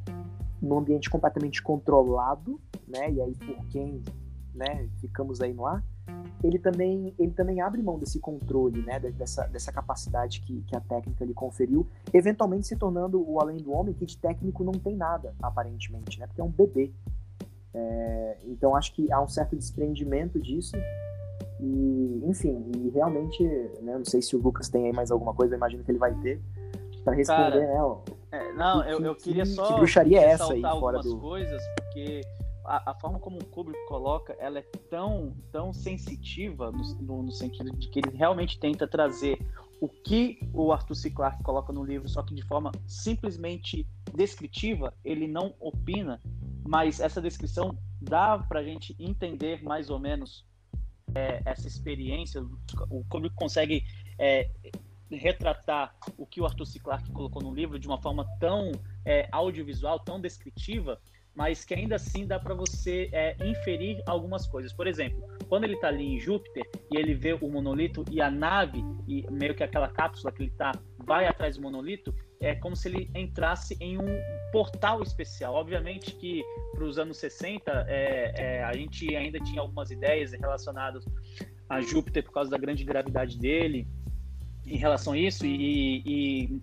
Speaker 3: num ambiente completamente controlado, né, e aí por quem, né, ficamos aí no ar, ele também, ele também abre mão desse controle, né, dessa, dessa capacidade que, que a técnica lhe conferiu, eventualmente se tornando o além do homem, que de técnico não tem nada, aparentemente, né, porque é um bebê. É, então acho que há um certo desprendimento disso, e, enfim, e realmente, né, não sei se o Lucas tem aí mais alguma coisa, imagino que ele vai ter, para responder,
Speaker 4: Cara,
Speaker 3: né, ó,
Speaker 4: É, não,
Speaker 3: Que-
Speaker 4: eu, eu
Speaker 3: que-
Speaker 4: queria
Speaker 3: que
Speaker 4: só
Speaker 3: bruxaria é essa aí, fora
Speaker 4: algumas
Speaker 3: do-
Speaker 4: coisas, porque a, a forma como o Kubrick coloca, ela é tão, tão sensitiva no, no- no sentido de que ele realmente tenta trazer o que o Arthur C. Clarke coloca no livro, só que de forma simplesmente descritiva, ele não opina, mas essa descrição dá pra gente entender mais ou menos é, essa experiência, o Kubrick consegue é, retratar o que o Arthur C. Clarke colocou no livro de uma forma tão é, audiovisual, tão descritiva, mas que ainda assim dá para você é, inferir algumas coisas. Por exemplo, quando ele está ali em Júpiter e ele vê o monolito e a nave, e meio que aquela cápsula que ele está, vai atrás do monolito, é como se ele entrasse em um portal especial. Obviamente que para os anos 60 é, é, a gente ainda tinha algumas ideias relacionadas a Júpiter por causa da grande gravidade dele, em relação a isso, e, e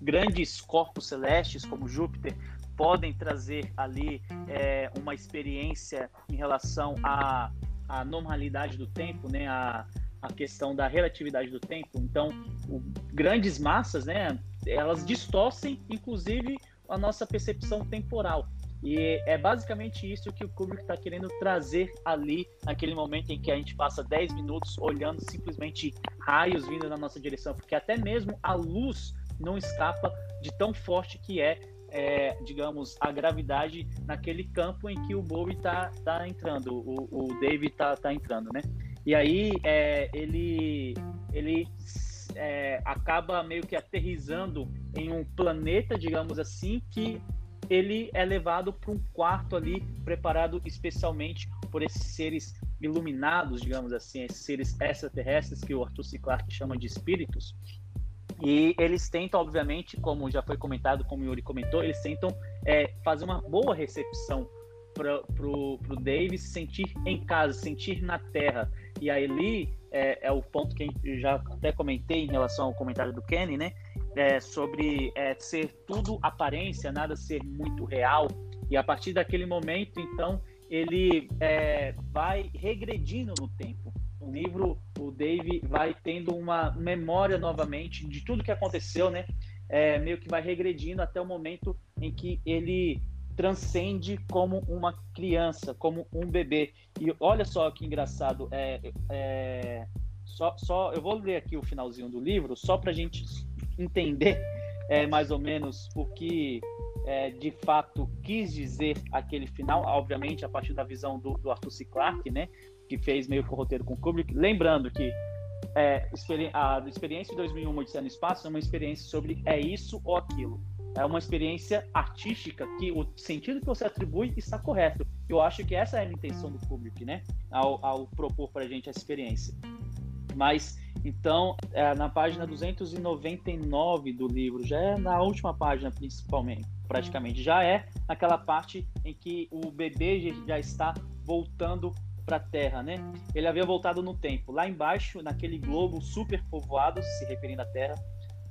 Speaker 4: grandes corpos celestes como Júpiter podem trazer ali é, uma experiência em relação à, à normalidade do tempo, né, a, a questão da relatividade do tempo. Então, o, grandes massas, né, elas distorcem, inclusive, a nossa percepção temporal. E é basicamente isso que o Kubrick está querendo trazer ali, naquele momento em que a gente passa 10 minutos olhando simplesmente raios vindo na nossa direção, porque até mesmo a luz não escapa de tão forte que é, é digamos, a gravidade naquele campo em que o Bowie está tá entrando, o, o David está tá entrando, né? E aí é, ele, ele é, acaba meio que aterrizando em um planeta, digamos assim, que ele é levado para um quarto ali preparado especialmente por esses seres iluminados, digamos assim, esses seres extraterrestres que o Arthur C. Clarke chama de espíritos. E eles tentam, obviamente, como já foi comentado, como o Yuri comentou, eles tentam é, fazer uma boa recepção para o Dave se sentir em casa, se sentir na Terra. E aí ali é, é, o ponto que eu já até comentei em relação ao comentário do Kenny, né? É, sobre é, ser tudo aparência, nada ser muito real. E a partir daquele momento, então, ele é, vai regredindo no tempo. O livro, o Dave vai tendo uma memória novamente de tudo que aconteceu, né? É, meio que vai regredindo até o momento em que ele transcende como uma criança, como um bebê. E olha só que engraçado, é, é só, só eu vou ler aqui o finalzinho do livro, só para a gente entender é, mais ou menos o que é, de fato quis dizer aquele final, obviamente a partir da visão do, do Arthur C. Clarke, né, que fez meio que o roteiro com Kubrick, lembrando que é, a experiência de 2001 Odisseia no Espaço é uma experiência sobre é isso ou aquilo. É uma experiência artística que o sentido que você atribui está correto. Eu acho que essa é a intenção do Kubrick, né, ao, ao propor para a gente essa experiência. Mas então, é, na página 299 do livro, já é na última página principalmente, praticamente, já é aquela parte em que o bebê já está voltando para a Terra, né? Ele havia voltado no tempo. Lá embaixo, naquele globo super povoado, se referindo à Terra,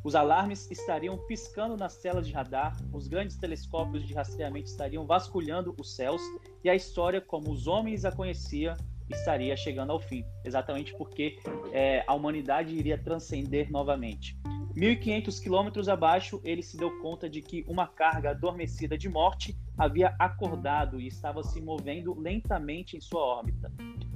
Speaker 4: os alarmes estariam piscando nas telas de radar, os grandes telescópios de rastreamento estariam vasculhando os céus e a história, como os homens a conheciam, estaria chegando ao fim, exatamente porque é, a humanidade iria transcender novamente. 1.500 quilômetros abaixo, ele se deu conta de que uma carga adormecida de morte havia acordado e estava se movendo lentamente em sua órbita.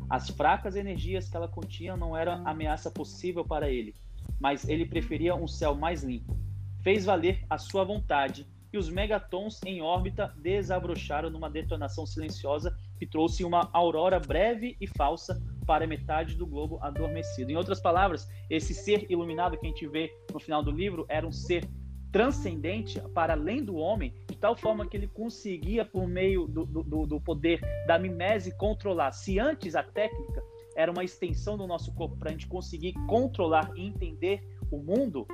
Speaker 4: As fracas energias que ela continha não eram ameaça possível para ele, mas ele preferia um céu mais limpo. Fez valer a sua vontade e os megatons em órbita desabrocharam numa detonação silenciosa que trouxe uma aurora breve e falsa para metade do globo adormecido. Em outras palavras, esse ser iluminado que a gente vê no final do livro era um ser transcendente para além do homem, de tal forma que ele conseguia, por meio do, do, do poder da mimese, controlar. Se antes a técnica era uma extensão do nosso corpo para a gente conseguir controlar e entender o mundo,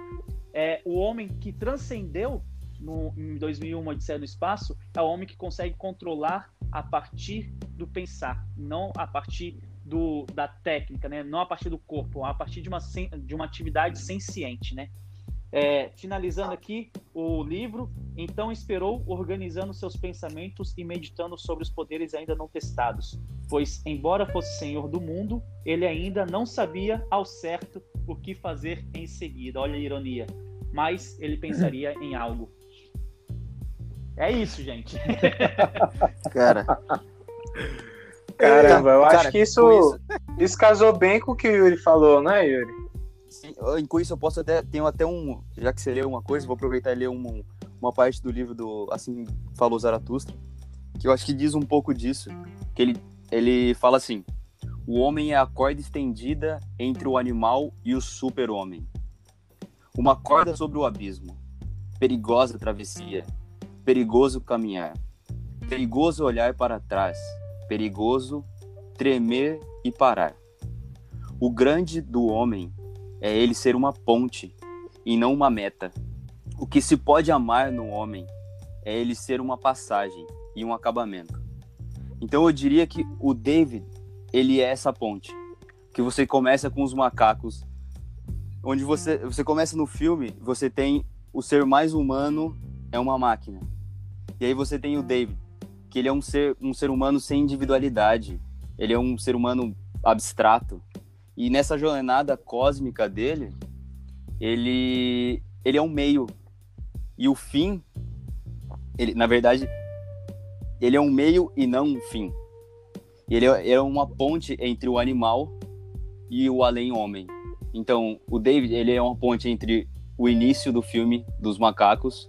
Speaker 4: é, o homem que transcendeu no, em 2001, Odisseia no Espaço, é o homem que consegue controlar a partir do pensar, não a partir do, da técnica, né? não a partir do corpo, a partir de uma, de uma atividade senciente. Né? É, finalizando aqui o livro, então esperou organizando seus pensamentos e meditando sobre os poderes ainda não testados, pois, embora fosse senhor do mundo, ele ainda não sabia ao certo o que fazer em seguida. Olha a ironia. Mas ele pensaria <laughs> em algo. É isso, gente. <laughs>
Speaker 2: Cara.
Speaker 1: Caramba, eu cara, acho que isso, isso, isso casou bem com o que o Yuri falou, né, Yuri?
Speaker 2: Sim, com isso eu posso até. Tenho até um. Já que você leu uma coisa, vou aproveitar e ler um, uma parte do livro do Assim Falou Zaratustra, que eu acho que diz um pouco disso. Que ele, ele fala assim: O homem é a corda estendida entre o animal e o super-homem. Uma corda sobre o abismo. Perigosa travessia perigoso caminhar, perigoso olhar para trás, perigoso tremer e parar. O grande do homem é ele ser uma ponte e não uma meta. O que se pode amar no homem é ele ser uma passagem e um acabamento. Então eu diria que o David, ele é essa ponte. Que você começa com os macacos, onde você, você começa no filme, você tem o ser mais humano é uma máquina. E aí você tem o David, que ele é um ser, um ser humano sem individualidade. Ele é um ser humano abstrato. E nessa jornada cósmica dele, ele, ele é um meio. E o fim, ele, na verdade, ele é um meio e não um fim. Ele é, é uma ponte entre o animal e o além-homem. Então, o David, ele é uma ponte entre o início do filme dos macacos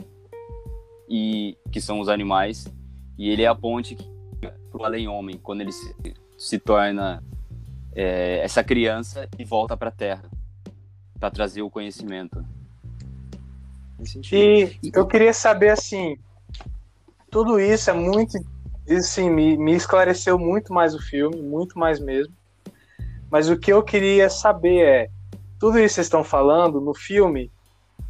Speaker 2: e que são os animais e ele é a ponte para o além homem quando ele se, se torna é, essa criança e volta para a Terra para trazer o conhecimento.
Speaker 1: E eu queria saber assim, tudo isso é muito, assim, me, me esclareceu muito mais o filme, muito mais mesmo. Mas o que eu queria saber é, tudo isso que vocês estão falando no filme,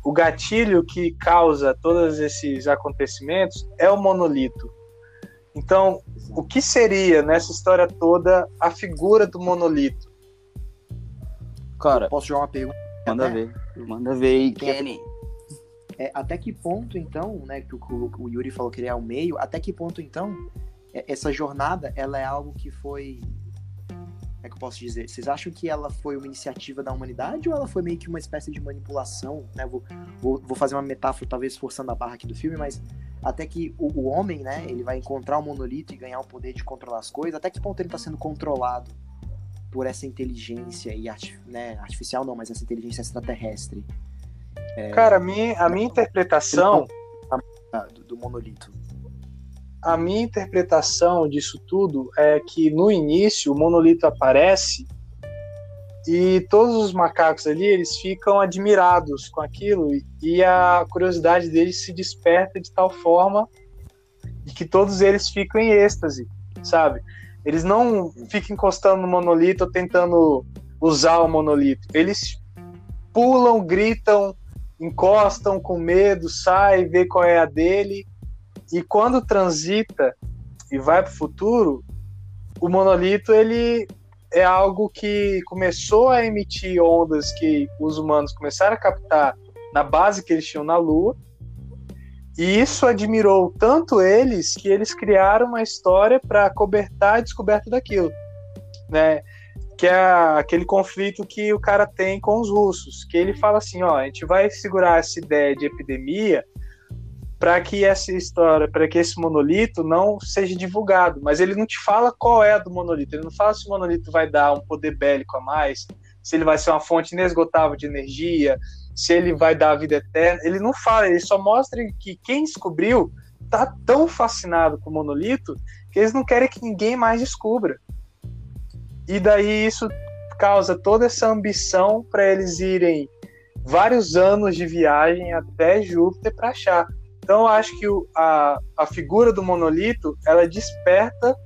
Speaker 1: o gatilho que causa todos esses acontecimentos é o monolito. Então, o que seria nessa história toda a figura do monolito?
Speaker 3: Cara, posso jogar uma pergunta?
Speaker 2: Manda ver, manda ver aí, Kenny.
Speaker 3: É, até que ponto, então, né, que o, o, Yuri falou que ele é o meio, até que ponto, então, é, essa jornada, ela é algo que foi como é que eu posso dizer? Vocês acham que ela foi uma iniciativa da humanidade ou ela foi meio que uma espécie de manipulação? Né? Vou, vou, vou fazer uma metáfora, talvez forçando a barra aqui do filme, mas até que o, o, homem, né, ele vai encontrar o monolito e ganhar o poder de controlar as coisas, até que ponto ele está sendo controlado por essa inteligência e né, artificial não, mas essa inteligência extraterrestre?
Speaker 1: É... Cara, a minha, a minha interpretação
Speaker 3: do, do monolito.
Speaker 1: A minha interpretação disso tudo é que no início o monolito aparece e todos os macacos ali eles ficam admirados com aquilo e a curiosidade deles se desperta de tal forma que todos eles ficam em êxtase, sabe? Eles não ficam encostando no monolito ou tentando usar o monolito. Eles pulam, gritam, encostam com medo, sai, vê qual é a dele e quando transita e vai para o futuro, o monolito ele é algo que começou a emitir ondas que os humanos começaram a captar na base que eles tinham na Lua. E isso admirou tanto eles que eles criaram uma história para cobertar a descoberta daquilo, né? Que é aquele conflito que o cara tem com os russos, que ele fala assim, ó, a gente vai segurar essa ideia de epidemia para que essa história, para que esse monolito não seja divulgado. Mas ele não te fala qual é a do monolito. Ele não fala se o monolito vai dar um poder bélico a mais, se ele vai ser uma fonte inesgotável de energia, se ele vai dar a vida eterna. Ele não fala, ele só mostra que quem descobriu tá tão fascinado com o monolito que eles não querem que ninguém mais descubra. E daí isso causa toda essa ambição para eles irem vários anos de viagem até Júpiter para achar. Então eu acho que o, a, a figura do monolito ela desperta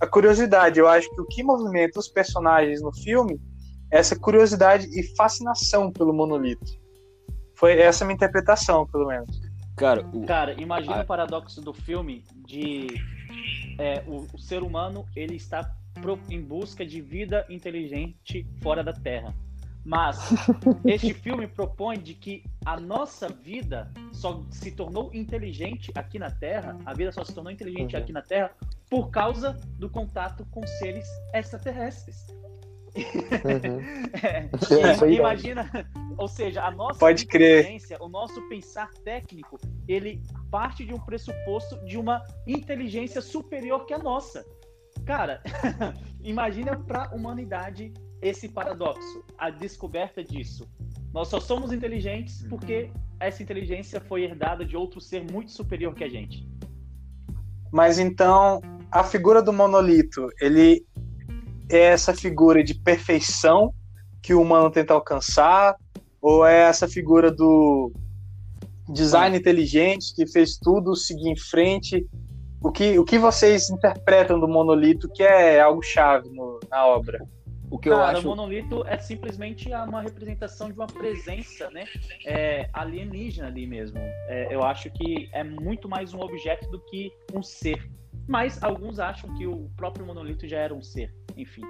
Speaker 1: a curiosidade. Eu acho que o que movimenta os personagens no filme é essa curiosidade e fascinação pelo monolito. Foi essa a minha interpretação, pelo menos.
Speaker 4: Cara, o... Cara imagina a... o paradoxo do filme de é, o, o ser humano ele está em busca de vida inteligente fora da Terra. Mas <laughs> este filme propõe de que a nossa vida só se tornou inteligente aqui na Terra, a vida só se tornou inteligente uhum. aqui na Terra por causa do contato com seres extraterrestres. Uhum. <laughs> é, imagina, ou seja, a nossa
Speaker 1: Pode
Speaker 4: inteligência, crer. o nosso pensar técnico, ele parte de um pressuposto de uma inteligência superior que a nossa. Cara, <laughs> imagina para a humanidade esse paradoxo, a descoberta disso. Nós só somos inteligentes uhum. porque essa inteligência foi herdada de outro ser muito superior que a gente.
Speaker 1: Mas então, a figura do monolito, ele é essa figura de perfeição que o humano tenta alcançar? Ou é essa figura do design inteligente que fez tudo seguir em frente? O que, o que vocês interpretam do monolito que é algo chave no, na obra?
Speaker 4: O que Cara, eu acho. O monolito é simplesmente uma representação de uma presença, né, é, alienígena ali mesmo. É, eu acho que é muito mais um objeto do que um ser. Mas alguns acham que o próprio monolito já era um ser. Enfim.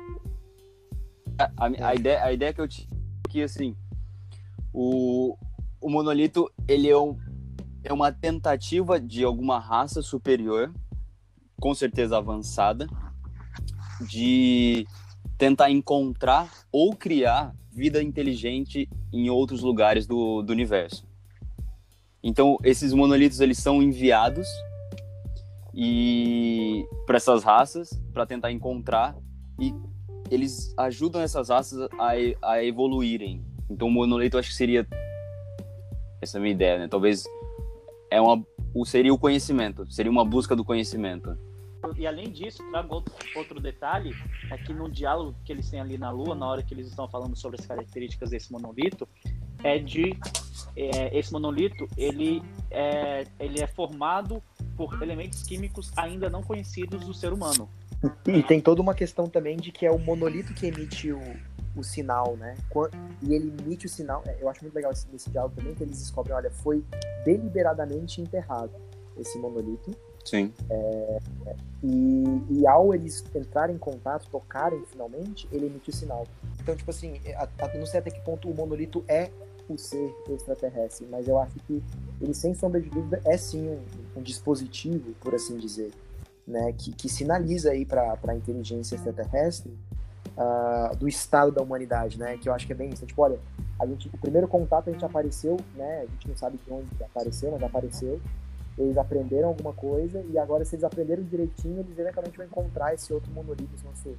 Speaker 2: A, a, a ideia, a ideia que eu tinha é que assim, o, o monolito ele é, um, é uma tentativa de alguma raça superior, com certeza avançada, de tentar encontrar ou criar vida inteligente em outros lugares do, do universo. Então, esses monolitos eles são enviados e para essas raças para tentar encontrar e eles ajudam essas raças a, a evoluírem. Então, o monolito acho que seria essa é a minha ideia, né? Talvez é uma, seria o conhecimento, seria uma busca do conhecimento.
Speaker 4: E além disso, trago outro, outro detalhe, é que no diálogo que eles têm ali na Lua, na hora que eles estão falando sobre as características desse monolito, é de é, esse monolito ele é, ele é formado por elementos químicos ainda não conhecidos do ser humano.
Speaker 3: E tem toda uma questão também de que é o monolito que emite o, o sinal, né? E ele emite o sinal. É, eu acho muito legal esse, esse diálogo também, que eles descobrem, olha, foi deliberadamente enterrado esse monolito.
Speaker 2: Sim.
Speaker 3: É, e, e, ao eles entrarem em contato, tocarem finalmente, ele emite o sinal. Então, tipo assim, a, a, não sei até que ponto o monolito é o ser extraterrestre, mas eu acho que ele, sem sombra de dúvida, é sim um, um dispositivo, por assim dizer né, que, que sinaliza aí para a inteligência extraterrestre uh, do estado da humanidade, né, que eu acho que é bem isso. Tipo, olha, a gente, o primeiro contato a gente apareceu, né, a gente não sabe de onde apareceu, mas apareceu. Eles aprenderam alguma coisa e agora se eles aprenderam direitinho, eles eventualmente vão encontrar esse outro monolito, esse nosso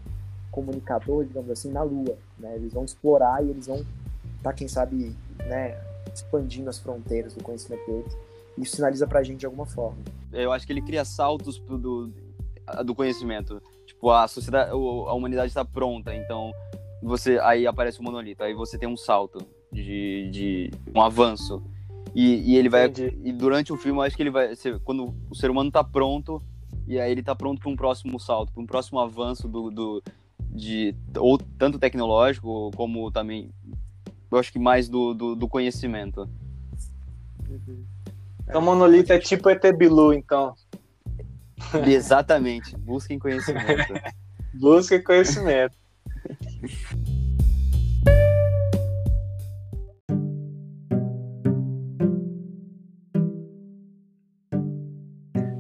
Speaker 3: comunicador, digamos assim, na Lua, né? Eles vão explorar e eles vão estar, tá, quem sabe, né, expandindo as fronteiras do conhecimento deles. Isso sinaliza pra gente de alguma forma.
Speaker 2: Eu acho que ele cria saltos do, do conhecimento. Tipo, a sociedade, a humanidade está pronta, então você aí aparece o monolito, aí você tem um salto de, de um avanço. E, e ele vai Entendi. e durante o filme eu acho que ele vai ser, quando o ser humano está pronto e aí ele está pronto para um próximo salto, para um próximo avanço do, do de ou tanto tecnológico como também eu acho que mais do, do, do conhecimento.
Speaker 1: Uhum. Então, monolito é tipo ET Bilu, então. <laughs>
Speaker 2: Exatamente. Busquem conhecimento. <laughs>
Speaker 1: Busquem conhecimento. <laughs>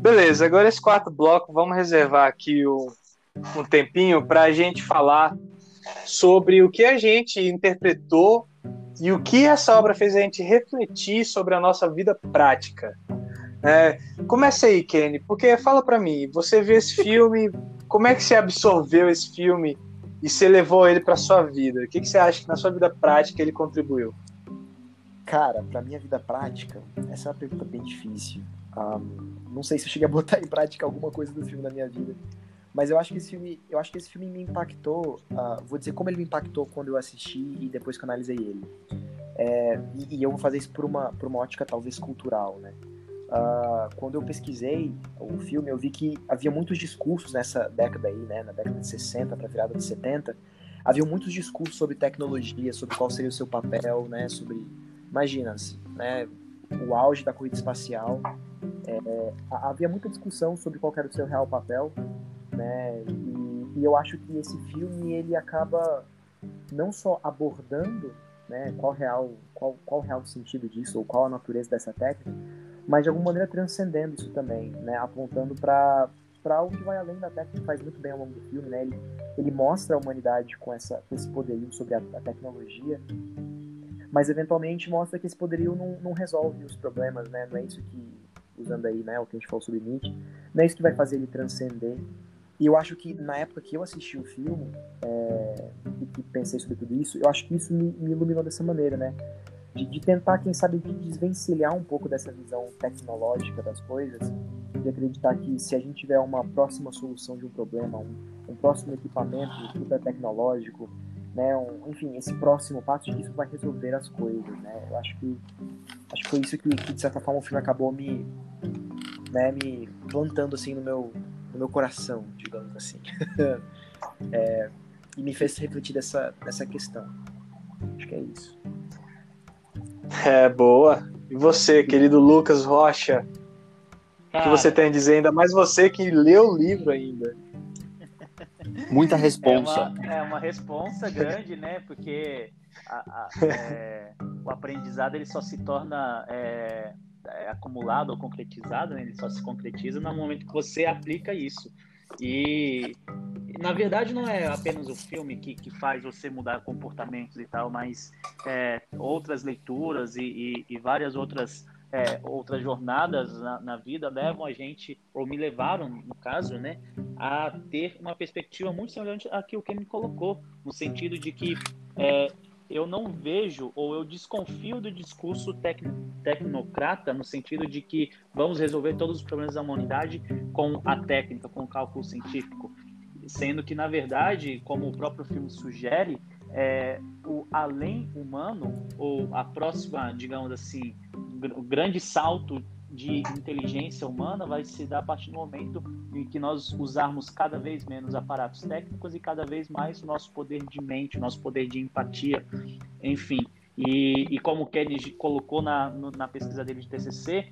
Speaker 1: Beleza, agora esse quarto bloco, vamos reservar aqui o, um tempinho para a gente falar sobre o que a gente interpretou e o que essa obra fez a gente refletir sobre a nossa vida prática. É, comece aí, Kenny, porque fala para mim, você vê esse filme, como é que você absorveu esse filme e você levou ele para sua vida? O que, que você acha que na sua vida prática ele contribuiu?
Speaker 3: Cara, para minha vida prática, essa é uma pergunta bem difícil. Um, não sei se eu cheguei a botar em prática alguma coisa do filme na minha vida, mas eu acho que esse filme, eu acho que esse filme me impactou. Uh, vou dizer como ele me impactou quando eu assisti e depois que eu analisei ele. É, e, e, eu vou fazer isso por uma, por uma ótica talvez cultural, né? Uh, quando eu pesquisei o filme, eu vi que havia muitos discursos nessa década aí, né, na década de 60 para a virada de 70, havia muitos discursos sobre tecnologia, sobre qual seria o seu papel, né, sobre, imagina, né, o auge da corrida espacial, é, havia muita discussão sobre qual era o seu real papel, né? E, e, eu acho que esse filme ele acaba não só abordando, né, qual real qual qual real sentido disso ou qual a natureza dessa técnica, mas de alguma maneira transcendendo isso também, né, apontando para para algo que vai além da técnica, faz muito bem ao longo do filme, né? Ele, ele mostra a humanidade com, essa, com esse poderio sobre a, a tecnologia, mas eventualmente mostra que esse poderio não, não resolve os problemas, né? Não é isso que, usando aí, né, o que a gente falou sobre Nietzsche, não é isso que vai fazer ele transcender e eu acho que na época que eu assisti o filme é, e que pensei sobre tudo isso, eu acho que isso me, me iluminou dessa maneira, né? De, de, tentar, quem sabe, desvencilhar um pouco dessa visão tecnológica das coisas, de acreditar que se a gente tiver uma próxima solução de um problema, um, um próximo equipamento super tecnológico, né, um, enfim, esse próximo passo de que isso vai resolver as coisas, né? Eu acho que acho que foi isso que, que de certa forma o filme acabou me, né, me plantando assim no meu no meu coração, digamos assim. <laughs> é, e me fez refletir dessa, dessa questão. Acho que é isso.
Speaker 1: É, boa. E você, querido Lucas Rocha? O que você tem a dizer? Ainda mais você que leu o livro ainda.
Speaker 2: Muita responsa.
Speaker 4: É uma, é uma responsa grande, né? Porque a, a, é, o aprendizado ele só se torna é, é, acumulado ou concretizado, né? ele só se concretiza no momento que você aplica isso. E na verdade não é apenas o filme que, que faz você mudar comportamentos e tal, mas é, outras leituras e, e, e várias outras é, outras jornadas na, na, vida levam a gente, ou me levaram, no caso, né, a ter uma perspectiva muito semelhante à que o Ken colocou, no sentido de que é, eu não vejo ou eu desconfio do discurso tec, tecnocrata no sentido de que vamos resolver todos os problemas da humanidade com a técnica, com o cálculo científico, sendo que na verdade, como o próprio filme sugere, é, o além humano ou a próxima, digamos assim, o grande salto de inteligência humana vai se dar a partir do momento em que nós usarmos cada vez menos aparatos técnicos e cada vez mais o nosso poder de mente, o nosso poder de empatia, enfim. E, e como o Kennedy colocou na, na pesquisa dele de TCC,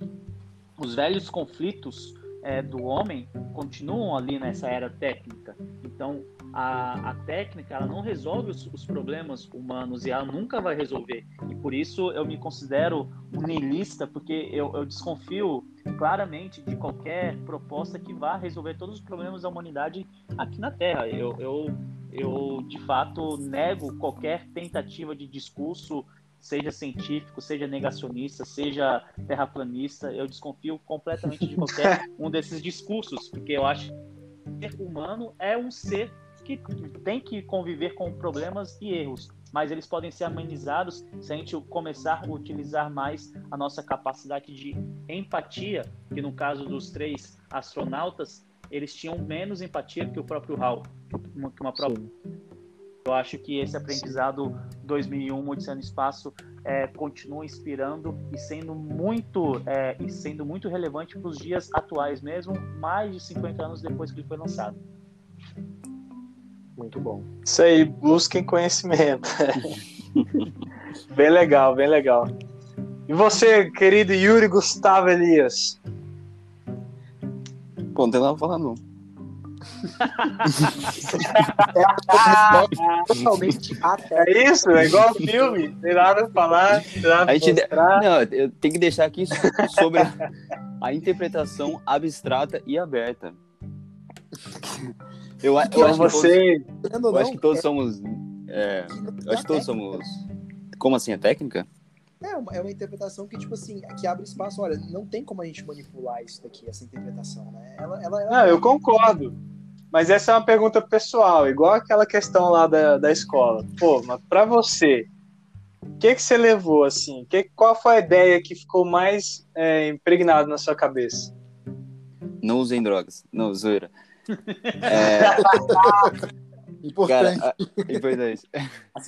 Speaker 4: os velhos conflitos é, do homem continuam ali nessa era técnica. Então, a, a técnica ela não resolve os, os, problemas humanos e ela nunca vai resolver. E por isso eu me considero um niilista, porque eu, eu desconfio claramente de qualquer proposta que vá resolver todos os problemas da humanidade aqui na Terra. Eu, eu, eu de fato nego qualquer tentativa de discurso seja científico, seja negacionista, seja terraplanista, eu desconfio completamente de qualquer <laughs> um desses discursos, porque eu acho que o ser humano é um ser que tem que conviver com problemas e erros, mas eles podem ser amenizados se a gente começar a utilizar mais a nossa capacidade de empatia, que no caso dos três astronautas, eles tinham menos empatia que o próprio Hal, que uma própria Sim. Eu acho que esse aprendizado 2001, Odisseia no Espaço, é, continua inspirando e sendo muito é, e sendo muito relevante para os dias atuais mesmo, mais de 50 anos depois que ele foi lançado.
Speaker 3: Muito bom.
Speaker 1: Isso aí, busquem conhecimento. <laughs> bem legal, bem legal. E você, querido Yuri Gustavo Elias?
Speaker 2: Pô, não tem nada pra falar, não
Speaker 1: é, é isso, é igual filme. Tem nada pra falar, tem nada
Speaker 2: a gente de... Não, eu tenho que deixar aqui sobre a interpretação abstrata e aberta. <laughs> Eu, eu,
Speaker 1: eu acho você...
Speaker 2: que todos, eu acho que todos somos. É, eu acho que todos somos. Como assim, a técnica?
Speaker 3: É uma, é uma interpretação que, tipo assim, que abre espaço. Olha, não tem como a gente manipular isso daqui, essa interpretação, né? Ela, ela, ela...
Speaker 1: Não, eu concordo. Mas essa é uma pergunta pessoal, igual aquela questão lá da, da escola. Pô, mas pra você, o que, que você levou, assim? Que, qual foi a ideia que ficou mais é, impregnada na sua cabeça?
Speaker 2: Não usem drogas. Não, zoeira. É... <laughs>
Speaker 3: Importante. Cara,
Speaker 2: importante.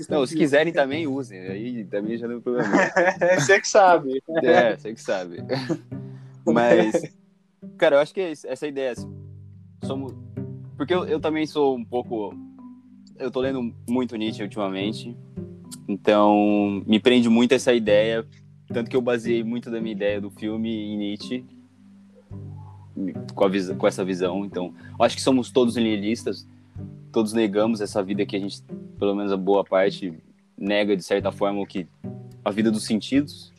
Speaker 2: Não, se quiserem também, usem. Aí também já não tem problema. <laughs>
Speaker 1: você que sabe.
Speaker 2: É, você que sabe. Mas, cara, eu acho que é essa ideia. Assim, somos... Porque eu, eu também sou um pouco. Eu tô lendo muito Nietzsche ultimamente. Então, me prende muito essa ideia. Tanto que eu baseei muito da minha ideia do filme em Nietzsche. Com, a, com essa visão. Então, acho que somos todos nihilistas todos negamos essa vida que a gente, pelo menos a boa parte, nega de certa forma o que a vida dos sentidos.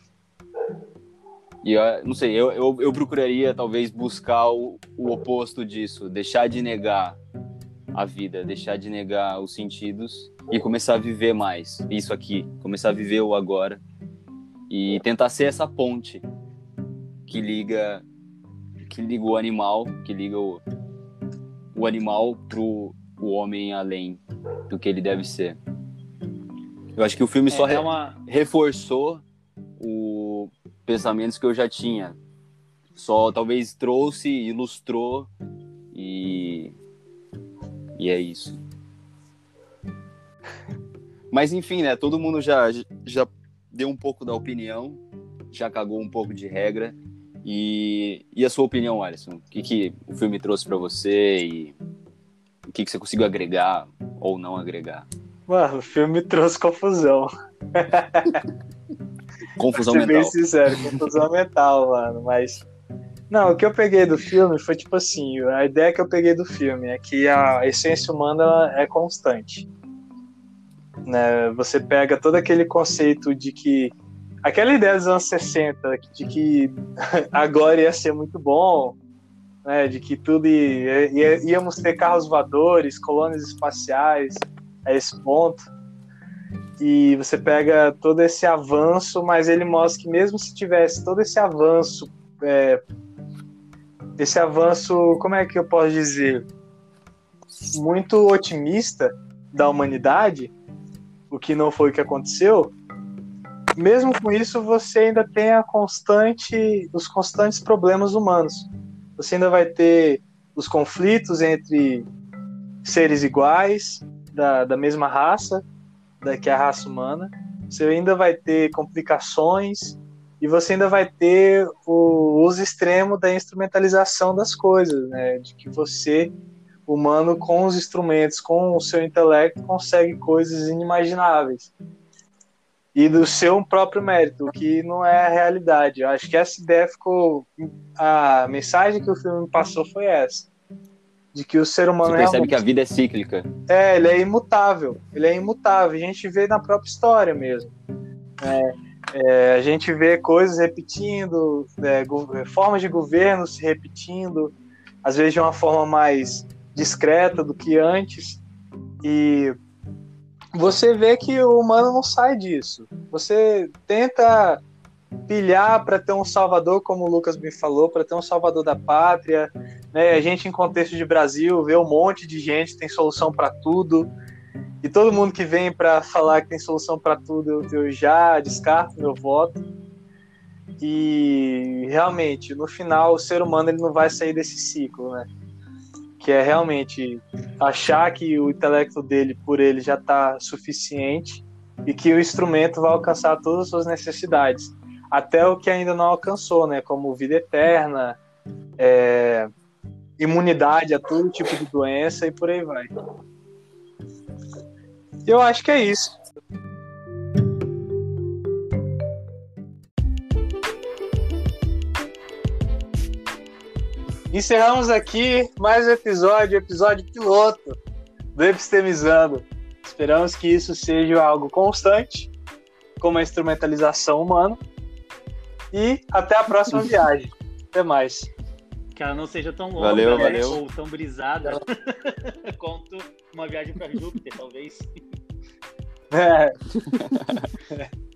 Speaker 2: E eu, não sei, eu, eu, eu procuraria talvez buscar o, o oposto disso, deixar de negar a vida, deixar de negar os sentidos e começar a viver mais isso aqui, começar a viver o agora e tentar ser essa ponte que liga que liga o animal, que liga o, o animal pro o homem além do que ele deve ser. Eu acho que o filme é, só é uma... reforçou os pensamentos que eu já tinha. Só talvez trouxe, ilustrou e e é isso. Mas enfim, né? Todo mundo já já deu um pouco da opinião, já cagou um pouco de regra. E, e a sua opinião, Alisson? O que, que o filme trouxe para você e o que, que você conseguiu agregar ou não agregar?
Speaker 1: Mano, o filme trouxe confusão. <laughs>
Speaker 2: confusão mental. bem
Speaker 1: sincero, confusão mental, mano. Mas. Não, o que eu peguei do filme foi tipo assim: a ideia que eu peguei do filme é que a essência humana é constante. Né? Você pega todo aquele conceito de que. Aquela ideia dos anos 60, de que agora ia ser muito bom, né, de que tudo ia, ia, íamos ter carros voadores, colônias espaciais a esse ponto. E você pega todo esse avanço, mas ele mostra que mesmo se tivesse todo esse avanço, é, esse avanço, como é que eu posso dizer, muito otimista da humanidade, o que não foi o que aconteceu, mesmo com isso você ainda tem a constante, os constantes problemas humanos. Você ainda vai ter os conflitos entre seres iguais, da, da mesma raça, da, que é a raça humana. Você ainda vai ter complicações e você ainda vai ter o uso extremo da instrumentalização das coisas, né? De que você, humano, com os instrumentos, com o seu intelecto, consegue coisas inimagináveis. E do seu próprio mérito, o que não é a realidade. Eu acho que essa ideia ficou. A mensagem que o filme passou foi essa de que o ser humano
Speaker 2: Você percebe realmente... que a vida é cíclica.
Speaker 1: É, ele é imutável. Ele é imutável. A gente vê na própria história mesmo. É, é, a gente vê coisas repetindo, é, é, formas de governo se repetindo, às vezes de uma forma mais discreta do que antes. E você vê que o humano não sai disso. Você tenta pilhar para ter um salvador, como o Lucas me falou, para ter um salvador da pátria. Né? A gente, em contexto de Brasil, vê um monte de gente tem solução para tudo. E todo mundo que vem para falar que tem solução para tudo, eu, já descarto meu voto. E realmente, no final, o ser humano ele não vai sair desse ciclo, né? Que é realmente achar que o intelecto dele, por ele, já está suficiente e que o instrumento vai alcançar todas as suas necessidades até o que ainda não alcançou, né? Como vida eterna, é, imunidade a todo tipo de doença e por aí vai. Eu acho que é isso. Encerramos aqui mais um episódio, episódio piloto do Epistemizando. Esperamos que isso seja algo constante, como a instrumentalização humana, e até a próxima <laughs> viagem. Até mais.
Speaker 4: Que ela não seja tão longa
Speaker 2: valeu,
Speaker 4: né?
Speaker 2: valeu.
Speaker 4: ou tão brisada <laughs> quanto uma viagem para Júpiter, talvez.
Speaker 1: É. <laughs>